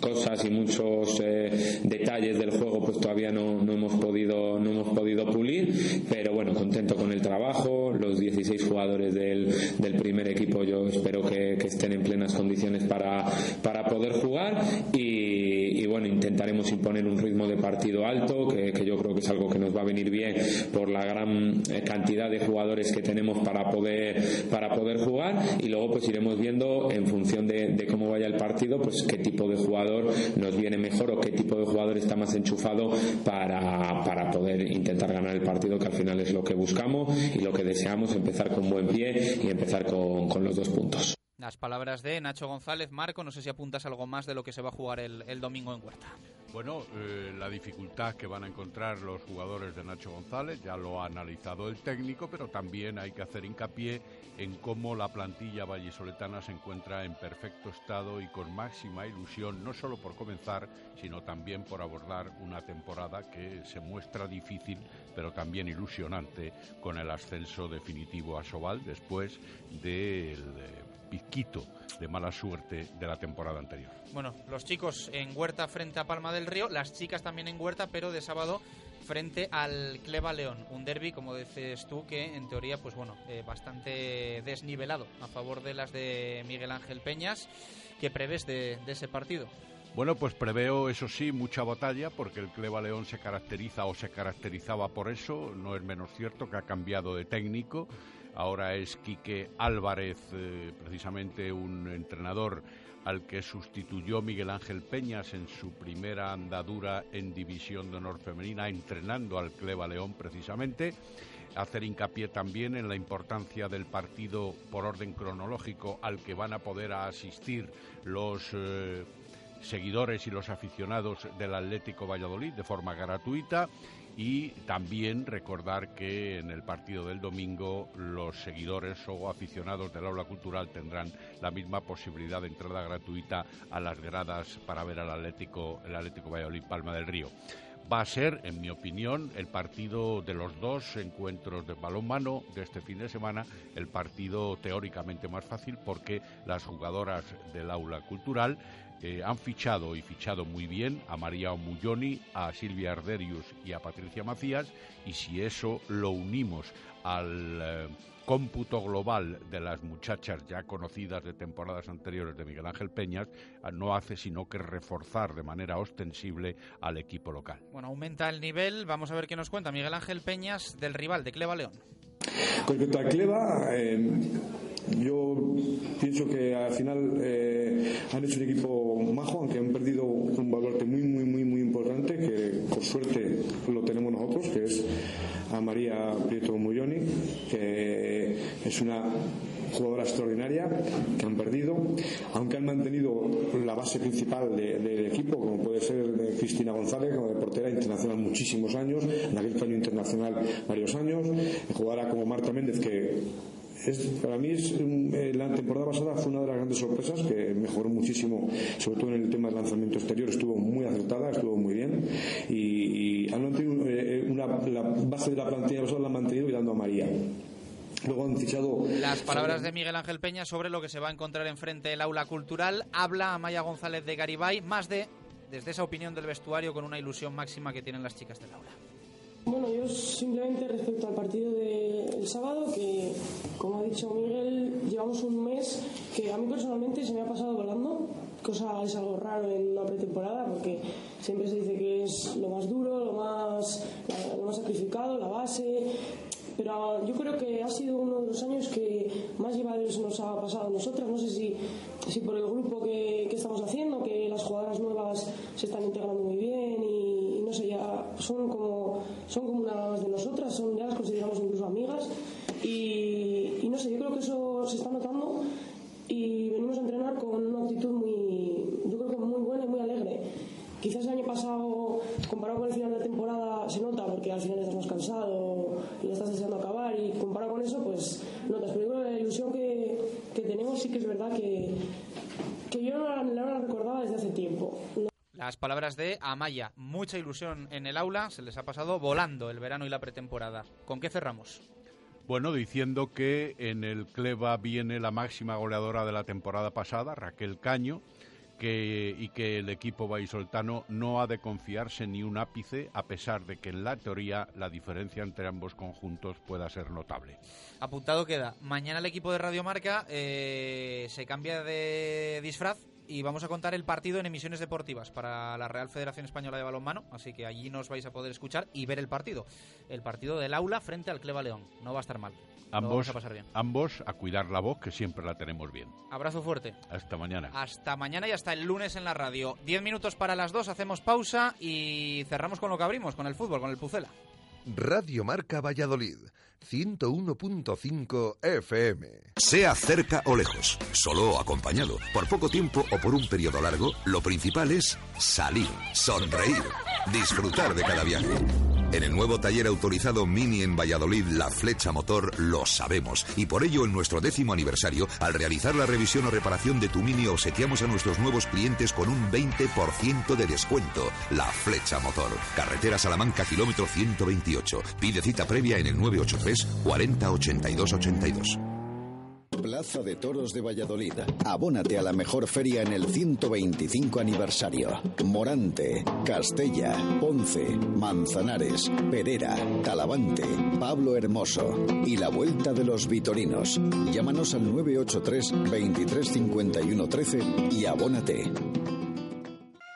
Speaker 11: cosas y muchos eh, detalles del juego pues todavía no, no, hemos podido, no hemos podido pulir, pero bueno, contento con el trabajo, los 16 jugadores del, del primer equipo yo espero que, que, estén en plenas condiciones para, para poder jugar. Y, y, bueno, intentaremos imponer un ritmo de partido alto que, que yo creo que es algo que nos va a venir bien por la gran eh, cantidad de jugadores que tenemos para poder para poder jugar y luego pues iremos viendo en función de, cómo vaya el partido pues qué tipo de jugador nos viene mejor o qué tipo de jugador está más enchufado para, para poder intentar ganar el partido que al final es lo que buscamos y lo que deseamos empezar con buen pie y empezar con, con los dos puntos.
Speaker 3: Las palabras de Nacho González. Marco, no sé si apuntas algo más de lo que se va a jugar el, domingo en Huerta.
Speaker 10: Bueno, eh, la dificultad que van a encontrar los jugadores de Nacho González ya lo ha analizado el técnico, pero también hay que hacer hincapié en cómo la plantilla vallisoletana se encuentra en perfecto estado y con máxima ilusión, no solo por comenzar, sino también por abordar una temporada que se muestra difícil, pero también ilusionante, con el ascenso definitivo a Sobal después del piquito de mala suerte de la temporada anterior.
Speaker 3: Bueno, los chicos en Huerta frente a Palma del Río, las chicas también en Huerta, pero de sábado frente al Cleva León, un derby, como dices tú, que en teoría, pues bueno, eh, bastante desnivelado a favor de las de Miguel Ángel Peñas. ¿Qué prevés de, de ese partido?
Speaker 10: Bueno, pues preveo, eso sí, mucha batalla, porque el Cleva León se caracteriza o se caracterizaba por eso, no es menos cierto que ha cambiado de técnico ahora es Quique Álvarez, eh, precisamente un entrenador al que sustituyó Miguel Ángel Peñas en su primera andadura en División de Honor Femenina, entrenando al Cleva León precisamente. Hacer hincapié también en la importancia del partido por orden cronológico al que van a poder asistir los eh, seguidores y los aficionados del Atlético Valladolid de forma gratuita y también recordar que en el partido del domingo los seguidores o aficionados del aula cultural tendrán la misma posibilidad de entrada gratuita a las gradas para ver al Atlético, el Atlético Valladolid Palma del Río. Va a ser, en mi opinión, el partido de los dos encuentros de balonmano de este fin de semana, el partido teóricamente más fácil porque las jugadoras del aula cultural eh, han fichado y fichado muy bien a María Omulloni, a Silvia Arderius y a Patricia Macías y si eso lo unimos al eh, cómputo global de las muchachas ya conocidas de temporadas anteriores de Miguel Ángel Peñas no hace sino que reforzar de manera ostensible al equipo local.
Speaker 3: Bueno, aumenta el nivel. Vamos a ver qué nos cuenta Miguel Ángel Peñas del rival de Cleva León.
Speaker 12: Con respecto a Cleva, eh, yo pienso que al final eh, han hecho un equipo majo, aunque han perdido un valor muy, muy, muy, muy importante, que por suerte lo tenemos nosotros, que es a María Prieto Mulloni, que es una jugadora extraordinaria que han perdido, aunque han mantenido la base principal del de, de equipo, como puede ser de Cristina González, como de portera internacional muchísimos años, en aquel año internacional varios años, jugadora como Marta Méndez, que es, para mí es, eh, la temporada pasada fue una de las grandes sorpresas que mejoró muchísimo, sobre todo en el tema del lanzamiento exterior, estuvo muy acertada, estuvo muy bien y, y han mantenido eh, una, la base de la plantilla pasada la han mantenido y dando a María. Luego han fichado.
Speaker 3: Las palabras de Miguel Ángel Peña sobre lo que se va a encontrar enfrente del aula cultural. Habla Amaya González de Garibay, más de desde esa opinión del vestuario con una ilusión máxima que tienen las chicas del aula.
Speaker 13: Simplemente respecto al partido del sábado, que como ha dicho Miguel, llevamos un mes que a mí personalmente se me ha pasado volando, cosa es algo raro en una pretemporada, porque siempre se dice que es lo más duro, lo más, lo más sacrificado, la base, pero yo creo que ha sido uno de los años que más llevaderos nos ha pasado a nosotras. No sé si, si por el grupo que, que, estamos haciendo, que las jugadoras nuevas se están integrando muy bien y, son como, son como una de nosotras, son, ya las consideramos incluso amigas. Y, y no sé, yo creo que eso se está notando y venimos a entrenar con una actitud muy, yo creo que muy buena y muy alegre. quizás el año pasado, comparado con el final de la temporada, se nota porque al final estás más cansado y ya estás deseando acabar y comparado con eso, pues notas. Pero la ilusión que, que tenemos sí que es verdad que, que yo no la, no la recordaba desde hace tiempo.
Speaker 3: Las palabras de Amaya, mucha ilusión en el aula, se les ha pasado volando el verano y la pretemporada. ¿Con qué cerramos?
Speaker 10: Bueno, diciendo que en el Cleva viene la máxima goleadora de la temporada pasada, Raquel Caño, que, y que el equipo vallisoltano no ha de confiarse ni un ápice, a pesar de que en la teoría la diferencia entre ambos conjuntos pueda ser notable.
Speaker 3: Apuntado queda. Mañana el equipo de Radio Marca eh, se cambia de disfraz y vamos a contar el partido en emisiones deportivas para la Real Federación Española de Balonmano, así que allí nos vais a poder escuchar y ver el partido. El partido del aula frente al Cleva León. No va a estar mal. Lo
Speaker 10: Ambos,
Speaker 3: vamos a pasar bien.
Speaker 10: ambos a cuidar la voz, que siempre la tenemos bien.
Speaker 3: Abrazo fuerte.
Speaker 10: Hasta mañana.
Speaker 3: Hasta mañana y hasta el lunes en la radio. Diez minutos para las dos, hacemos pausa y cerramos con lo que abrimos, con el fútbol, con el Pucela.
Speaker 1: Radio Marca Valladolid, 101.5 FM.
Speaker 14: Sea cerca o lejos, solo o acompañado, por poco tiempo o por un periodo largo, lo principal es salir, sonreír, disfrutar de cada viaje. En el nuevo taller autorizado Mini en Valladolid, La Flecha Motor, lo sabemos. Y por ello, en nuestro décimo aniversario, al realizar la revisión o reparación de tu Mini, obsequiamos a nuestros nuevos clientes con un 20% de descuento. La Flecha Motor. Carretera Salamanca, kilómetro 128. Pide cita previa en el 983 40 82 82.
Speaker 15: Plaza de Toros de Valladolid. Abónate a la mejor feria en el 125 aniversario. Morante, Castella, Ponce, Manzanares, Perera, Talavante, Pablo Hermoso y la Vuelta de los Vitorinos. Llámanos al 983 2351 13 y abónate.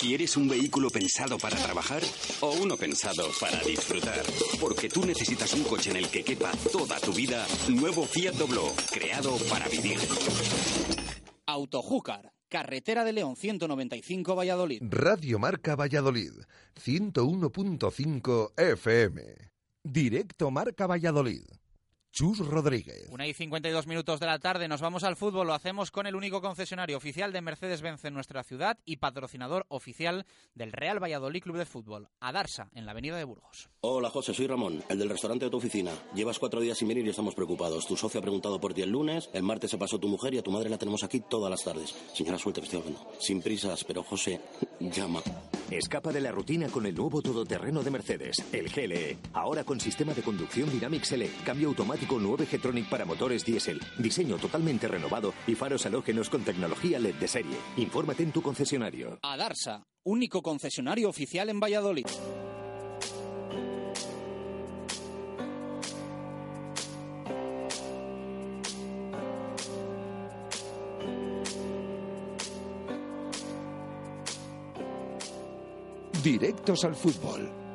Speaker 16: ¿Quieres un vehículo pensado para trabajar o uno pensado para disfrutar? Porque tú necesitas un coche en el que quepa toda tu vida. Nuevo Fiat Doblo, creado para vivir.
Speaker 3: Autojúcar, carretera de León 195 Valladolid.
Speaker 1: Radio Marca Valladolid, 101.5 FM. Directo Marca Valladolid. Chus Rodríguez.
Speaker 3: Una y 52 minutos de la tarde, nos vamos al fútbol, lo hacemos con el único concesionario oficial de Mercedes-Benz en nuestra ciudad y patrocinador oficial del Real Valladolid Club de Fútbol, Adarsa, en la avenida de Burgos.
Speaker 17: Hola José, soy Ramón, el del restaurante de tu oficina. Llevas cuatro días sin venir y estamos preocupados. Tu socio ha preguntado por ti el lunes, el martes se pasó tu mujer y a tu madre la tenemos aquí todas las tardes. Señora, suerte que estoy hablando. Sin prisas, pero José, llama.
Speaker 18: Escapa de la rutina con el nuevo todoterreno de Mercedes, el GLE. Ahora con sistema de conducción Dynamics L, cambio automático 9 G-Tronic para motores diésel, diseño totalmente renovado y faros halógenos con tecnología LED de serie. Infórmate en tu concesionario.
Speaker 3: Adarsa, único concesionario oficial en Valladolid.
Speaker 1: Directos al fútbol.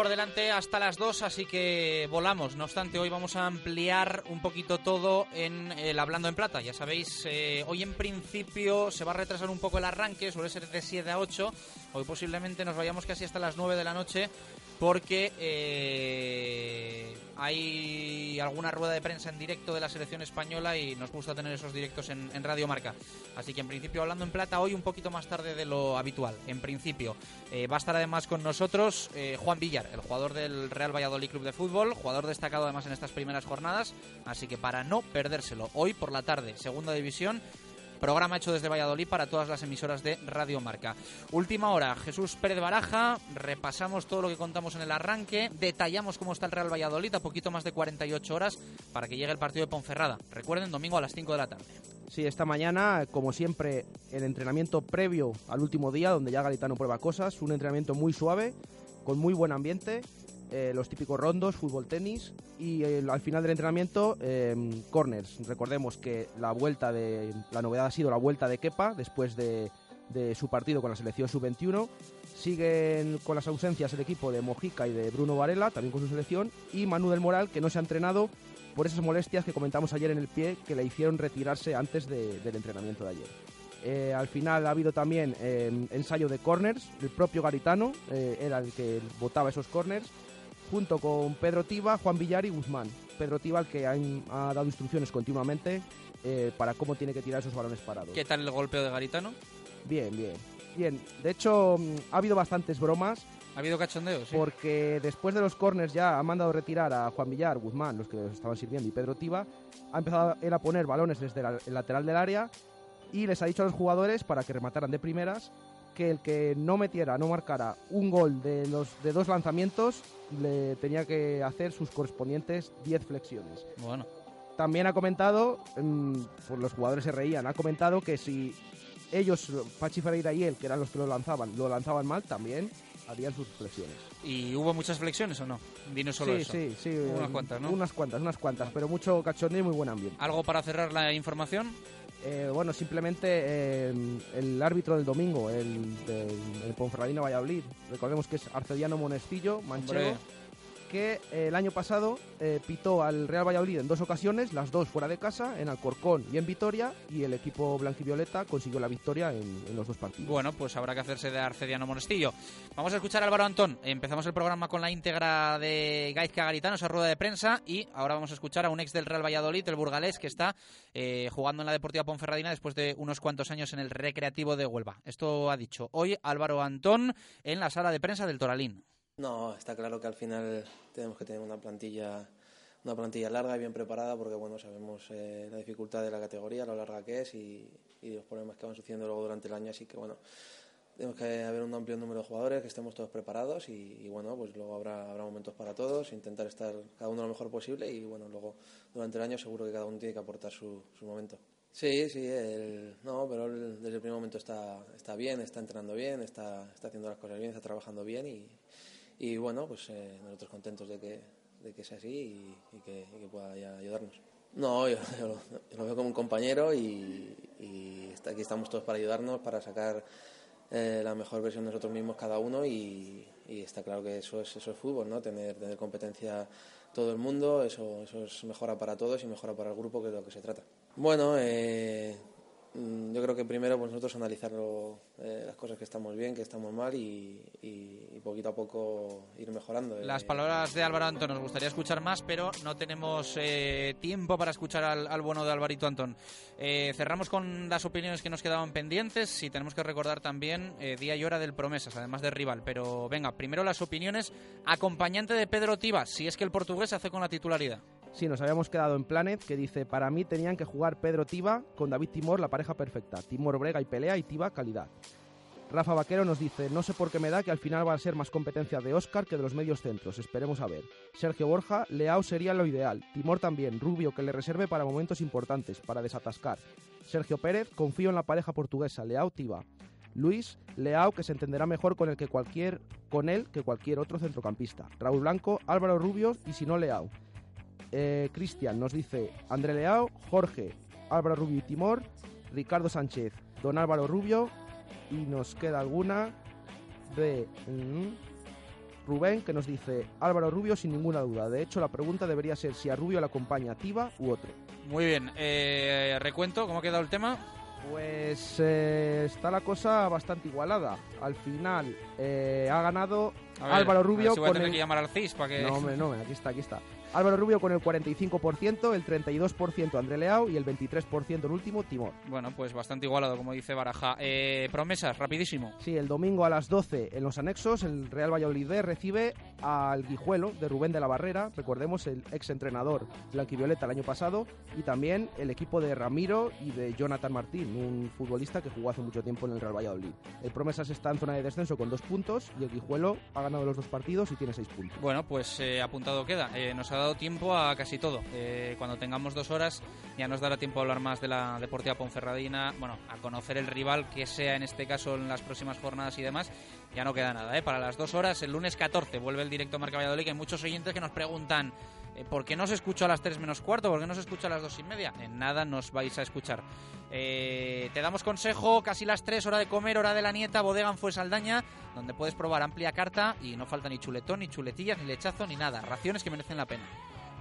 Speaker 3: Por delante hasta las dos, así que volamos. No obstante, hoy vamos a ampliar un poquito todo en el Hablando en Plata. Ya sabéis, eh, hoy en principio se va a retrasar un poco el arranque, suele ser de 7 a 8. Hoy posiblemente nos vayamos casi hasta las 9 de la noche porque eh, hay alguna rueda de prensa en directo de la selección española y nos gusta tener esos directos en, Radio Marca. Así que en principio hablando en plata hoy un poquito más tarde de lo habitual. En principio Eh, va a estar además con nosotros eh, Juan Villar, el jugador del Real Valladolid Club de Fútbol, jugador destacado además en estas primeras jornadas. Así que para no perdérselo, hoy por la tarde, segunda división. Programa hecho desde Valladolid para todas las emisoras de Radio Marca. Última hora, Jesús Pérez Baraja. Repasamos todo lo que contamos en el arranque. Detallamos cómo está el Real Valladolid a poquito más de 48 horas para que llegue el partido de Ponferrada. Recuerden, domingo a las 5 de la tarde.
Speaker 6: Sí, esta mañana, como siempre, el entrenamiento previo al último día, donde ya Garitano prueba cosas, un entrenamiento muy suave, con muy buen ambiente, eh, los típicos rondos, fútbol, tenis, y eh, al final del entrenamiento, eh, corners. Recordemos que la vuelta de la novedad ha sido la vuelta de Kepa después de, de su partido con la selección sub-21. Siguen con las ausencias el equipo de Mojica y de Bruno Varela, también con su selección, y Manu del Moral, que no se ha entrenado por esas molestias que comentamos ayer en el pie que le hicieron retirarse antes de- del entrenamiento de ayer. Eh, al final ha habido también eh, ensayo de corners, el propio Garitano eh, era el que votaba esos corners, junto con Pedro Tiba, Juan Villar y Guzmán. Pedro Tiba el que ha, ha dado instrucciones continuamente eh, para cómo tiene que tirar esos balones parados.
Speaker 3: ¿Qué tal el golpeo de Garitano?
Speaker 6: Bien, bien. Bien, de hecho mm, ha habido bastantes bromas.
Speaker 3: ¿Ha habido cachondeo? Sí.
Speaker 6: Porque después de los corners ya ha mandado retirar a Juan Villar, Guzmán, los que los estaban sirviendo, y Pedro Tiba. Ha empezado él a poner balones desde la- el lateral del área y les ha dicho a los jugadores para que remataran de primeras que el que no metiera, no marcara un gol de los de dos lanzamientos le tenía que hacer sus correspondientes 10 flexiones.
Speaker 3: Bueno.
Speaker 6: También ha comentado, mm, pues los jugadores se reían, ha comentado que si ellos, Pachi Ferreira y él, que eran los que lo lanzaban, lo lanzaban mal, también harían sus flexiones.
Speaker 3: ¿Y hubo muchas flexiones o no? Vino solo
Speaker 6: sí,
Speaker 3: eso.
Speaker 6: sí, sí.
Speaker 3: Unas cuantas, ¿no?
Speaker 6: Unas cuantas, unas cuantas, pero mucho cachondeo y muy buen ambiente.
Speaker 3: ¿Algo para cerrar la información?
Speaker 6: Eh, bueno, simplemente eh, el árbitro del domingo, el del el Ponferradina Valladolid, recordemos que es Arcediano Monestillo, manchego. Que eh, el año pasado eh, pitó al Real Valladolid en dos ocasiones, las dos fuera de casa, en Alcorcón y en Vitoria, y el equipo blanquivioleta consiguió la victoria en, los dos partidos.
Speaker 3: Bueno, pues habrá que hacerse de Arcediano Monestillo. Vamos a escuchar a Álvaro Antón. Empezamos el programa con la íntegra de Gaizka Garitano, esa rueda de prensa, y ahora vamos a escuchar a un ex del Real Valladolid, el burgalés, que está eh, jugando en la Deportiva Ponferradina después de unos cuantos años en el Recreativo de Huelva. Esto ha dicho hoy Álvaro Antón en la sala de prensa del Toralín.
Speaker 19: No, está claro que al final tenemos que tener una plantilla una plantilla larga y bien preparada porque bueno sabemos eh, la dificultad de la categoría, lo larga que es y, y los problemas que van sucediendo luego durante el año, así que bueno tenemos que haber un amplio número de jugadores, que estemos todos preparados y, bueno, pues luego habrá, habrá momentos para todos, intentar estar cada uno lo mejor posible y bueno, luego durante el año seguro que cada uno tiene que aportar su, su momento. Sí, sí, el, no, pero él desde el primer momento está, está bien, está entrenando bien, está, está haciendo las cosas bien, está trabajando bien y, y bueno, pues eh, nosotros contentos de que, de que sea así y, que, pueda ya ayudarnos. No, yo, lo, veo como un compañero y, aquí estamos todos para ayudarnos, para sacar eh, la mejor versión de nosotros mismos cada uno y, está claro que eso es, eso es fútbol, ¿no? Tener, tener competencia todo el mundo, eso, eso es mejora para todos y mejora para el grupo, que es lo que se trata. Bueno, eh, yo creo que primero pues nosotros analizar eh, las cosas que estamos bien, que estamos mal y, y- y poquito a poco ir mejorando. eh.
Speaker 3: Las palabras de Álvaro Antón nos gustaría escuchar más, pero no tenemos eh, tiempo para escuchar al, al bueno de Alvarito Antón. Eh, cerramos con las opiniones que nos quedaban pendientes y tenemos que recordar también eh, día y hora del Promesas, además de rival. Pero venga, primero las opiniones. Acompañante de Pedro Tibas, si es que el portugués se hace con la titularidad.
Speaker 6: Sí, nos habíamos quedado en Planet, que dice, para mí tenían que jugar Pedro Tiba con David Timor, la pareja perfecta. Timor brega y pelea y Tiba calidad. Rafa Vaquero nos dice, no sé por qué me da que al final va a ser más competencia de Oscar que de los medios centros, esperemos a ver. Sergio Borja, Leao sería lo ideal, Timor también, Rubio que le reserve para momentos importantes, para desatascar. Sergio Pérez, confío en la pareja portuguesa, Leao Tiba. Luis, Leao que se entenderá mejor con el que cualquier con él que cualquier otro centrocampista. Raúl Blanco, Álvaro Rubio y si no Leao. Eh, Cristian nos dice André Leao, Jorge, Álvaro Rubio y Timor, Ricardo Sánchez, Don Álvaro Rubio y nos queda alguna de mm, Rubén que nos dice Álvaro Rubio sin ninguna duda. De hecho, la pregunta debería ser si a Rubio le acompaña Tiba u otro.
Speaker 3: Muy bien, eh, recuento, ¿cómo ha quedado el tema?
Speaker 6: Pues eh, está la cosa bastante igualada. Al final ha ganado
Speaker 3: A ver,
Speaker 6: Álvaro
Speaker 3: a ver
Speaker 6: Rubio
Speaker 3: si voy a
Speaker 6: con
Speaker 3: tener
Speaker 6: el...
Speaker 3: que llamar al CIS para que...
Speaker 6: No, hombre, no, aquí está, aquí está. Álvaro Rubio con el 45%, el 32% André Leao y el 23% el último Timor.
Speaker 3: Bueno, pues bastante igualado, como dice Baraja. Eh, promesas, rapidísimo.
Speaker 6: Sí, el domingo a las 12 en los anexos, el Real Valladolid B recibe al Guijuelo de Rubén de la Barrera, recordemos el ex entrenador blanquivioleta el año pasado, y también el equipo de Ramiro y de Jonathan Martín. un futbolista que jugó hace mucho tiempo en el Real Valladolid. El Promesas está en zona de descenso con dos puntos y el Guijuelo ha ganado los dos partidos y tiene seis puntos.
Speaker 3: Bueno, pues eh, apuntado queda. Eh, nos ha dado tiempo a casi todo. Eh, cuando tengamos dos horas ya nos dará tiempo a hablar más de la Deportiva Ponferradina, bueno, a conocer el rival que sea en este caso en las próximas jornadas y demás. Ya no queda nada, ¿eh? Para las dos horas, el lunes 14 vuelve el directo Marca Valladolid, que hay muchos oyentes que nos preguntan ¿por qué no se escucha a las 3 menos cuarto? ¿Por qué no se escucha a las 2 y media? En nada nos vais a escuchar. Eh, te damos consejo, casi las 3, hora de comer, hora de la nieta, bodega en Saldaña, donde puedes probar amplia carta y no falta ni chuletón, ni chuletillas, ni lechazo, ni nada. Raciones que merecen la pena.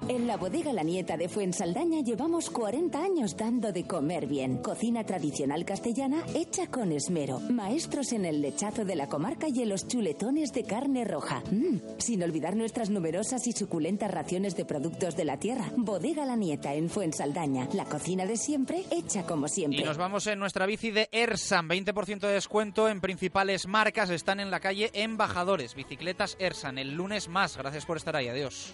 Speaker 20: En la bodega La Nieta de Fuensaldaña llevamos 40 años dando de comer bien. Cocina tradicional castellana hecha con esmero. Maestros en el lechazo de la comarca y en los chuletones de carne roja. Mm, sin olvidar nuestras numerosas y suculentas raciones de productos de la tierra. Bodega La Nieta en Fuensaldaña. La cocina de siempre hecha como siempre.
Speaker 3: Y nos vamos en nuestra bici de Ersan. 20% de descuento en principales marcas. Están en la calle Embajadores. Bicicletas Ersan. El lunes más. Gracias por estar ahí. Adiós.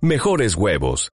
Speaker 21: mejores huevos.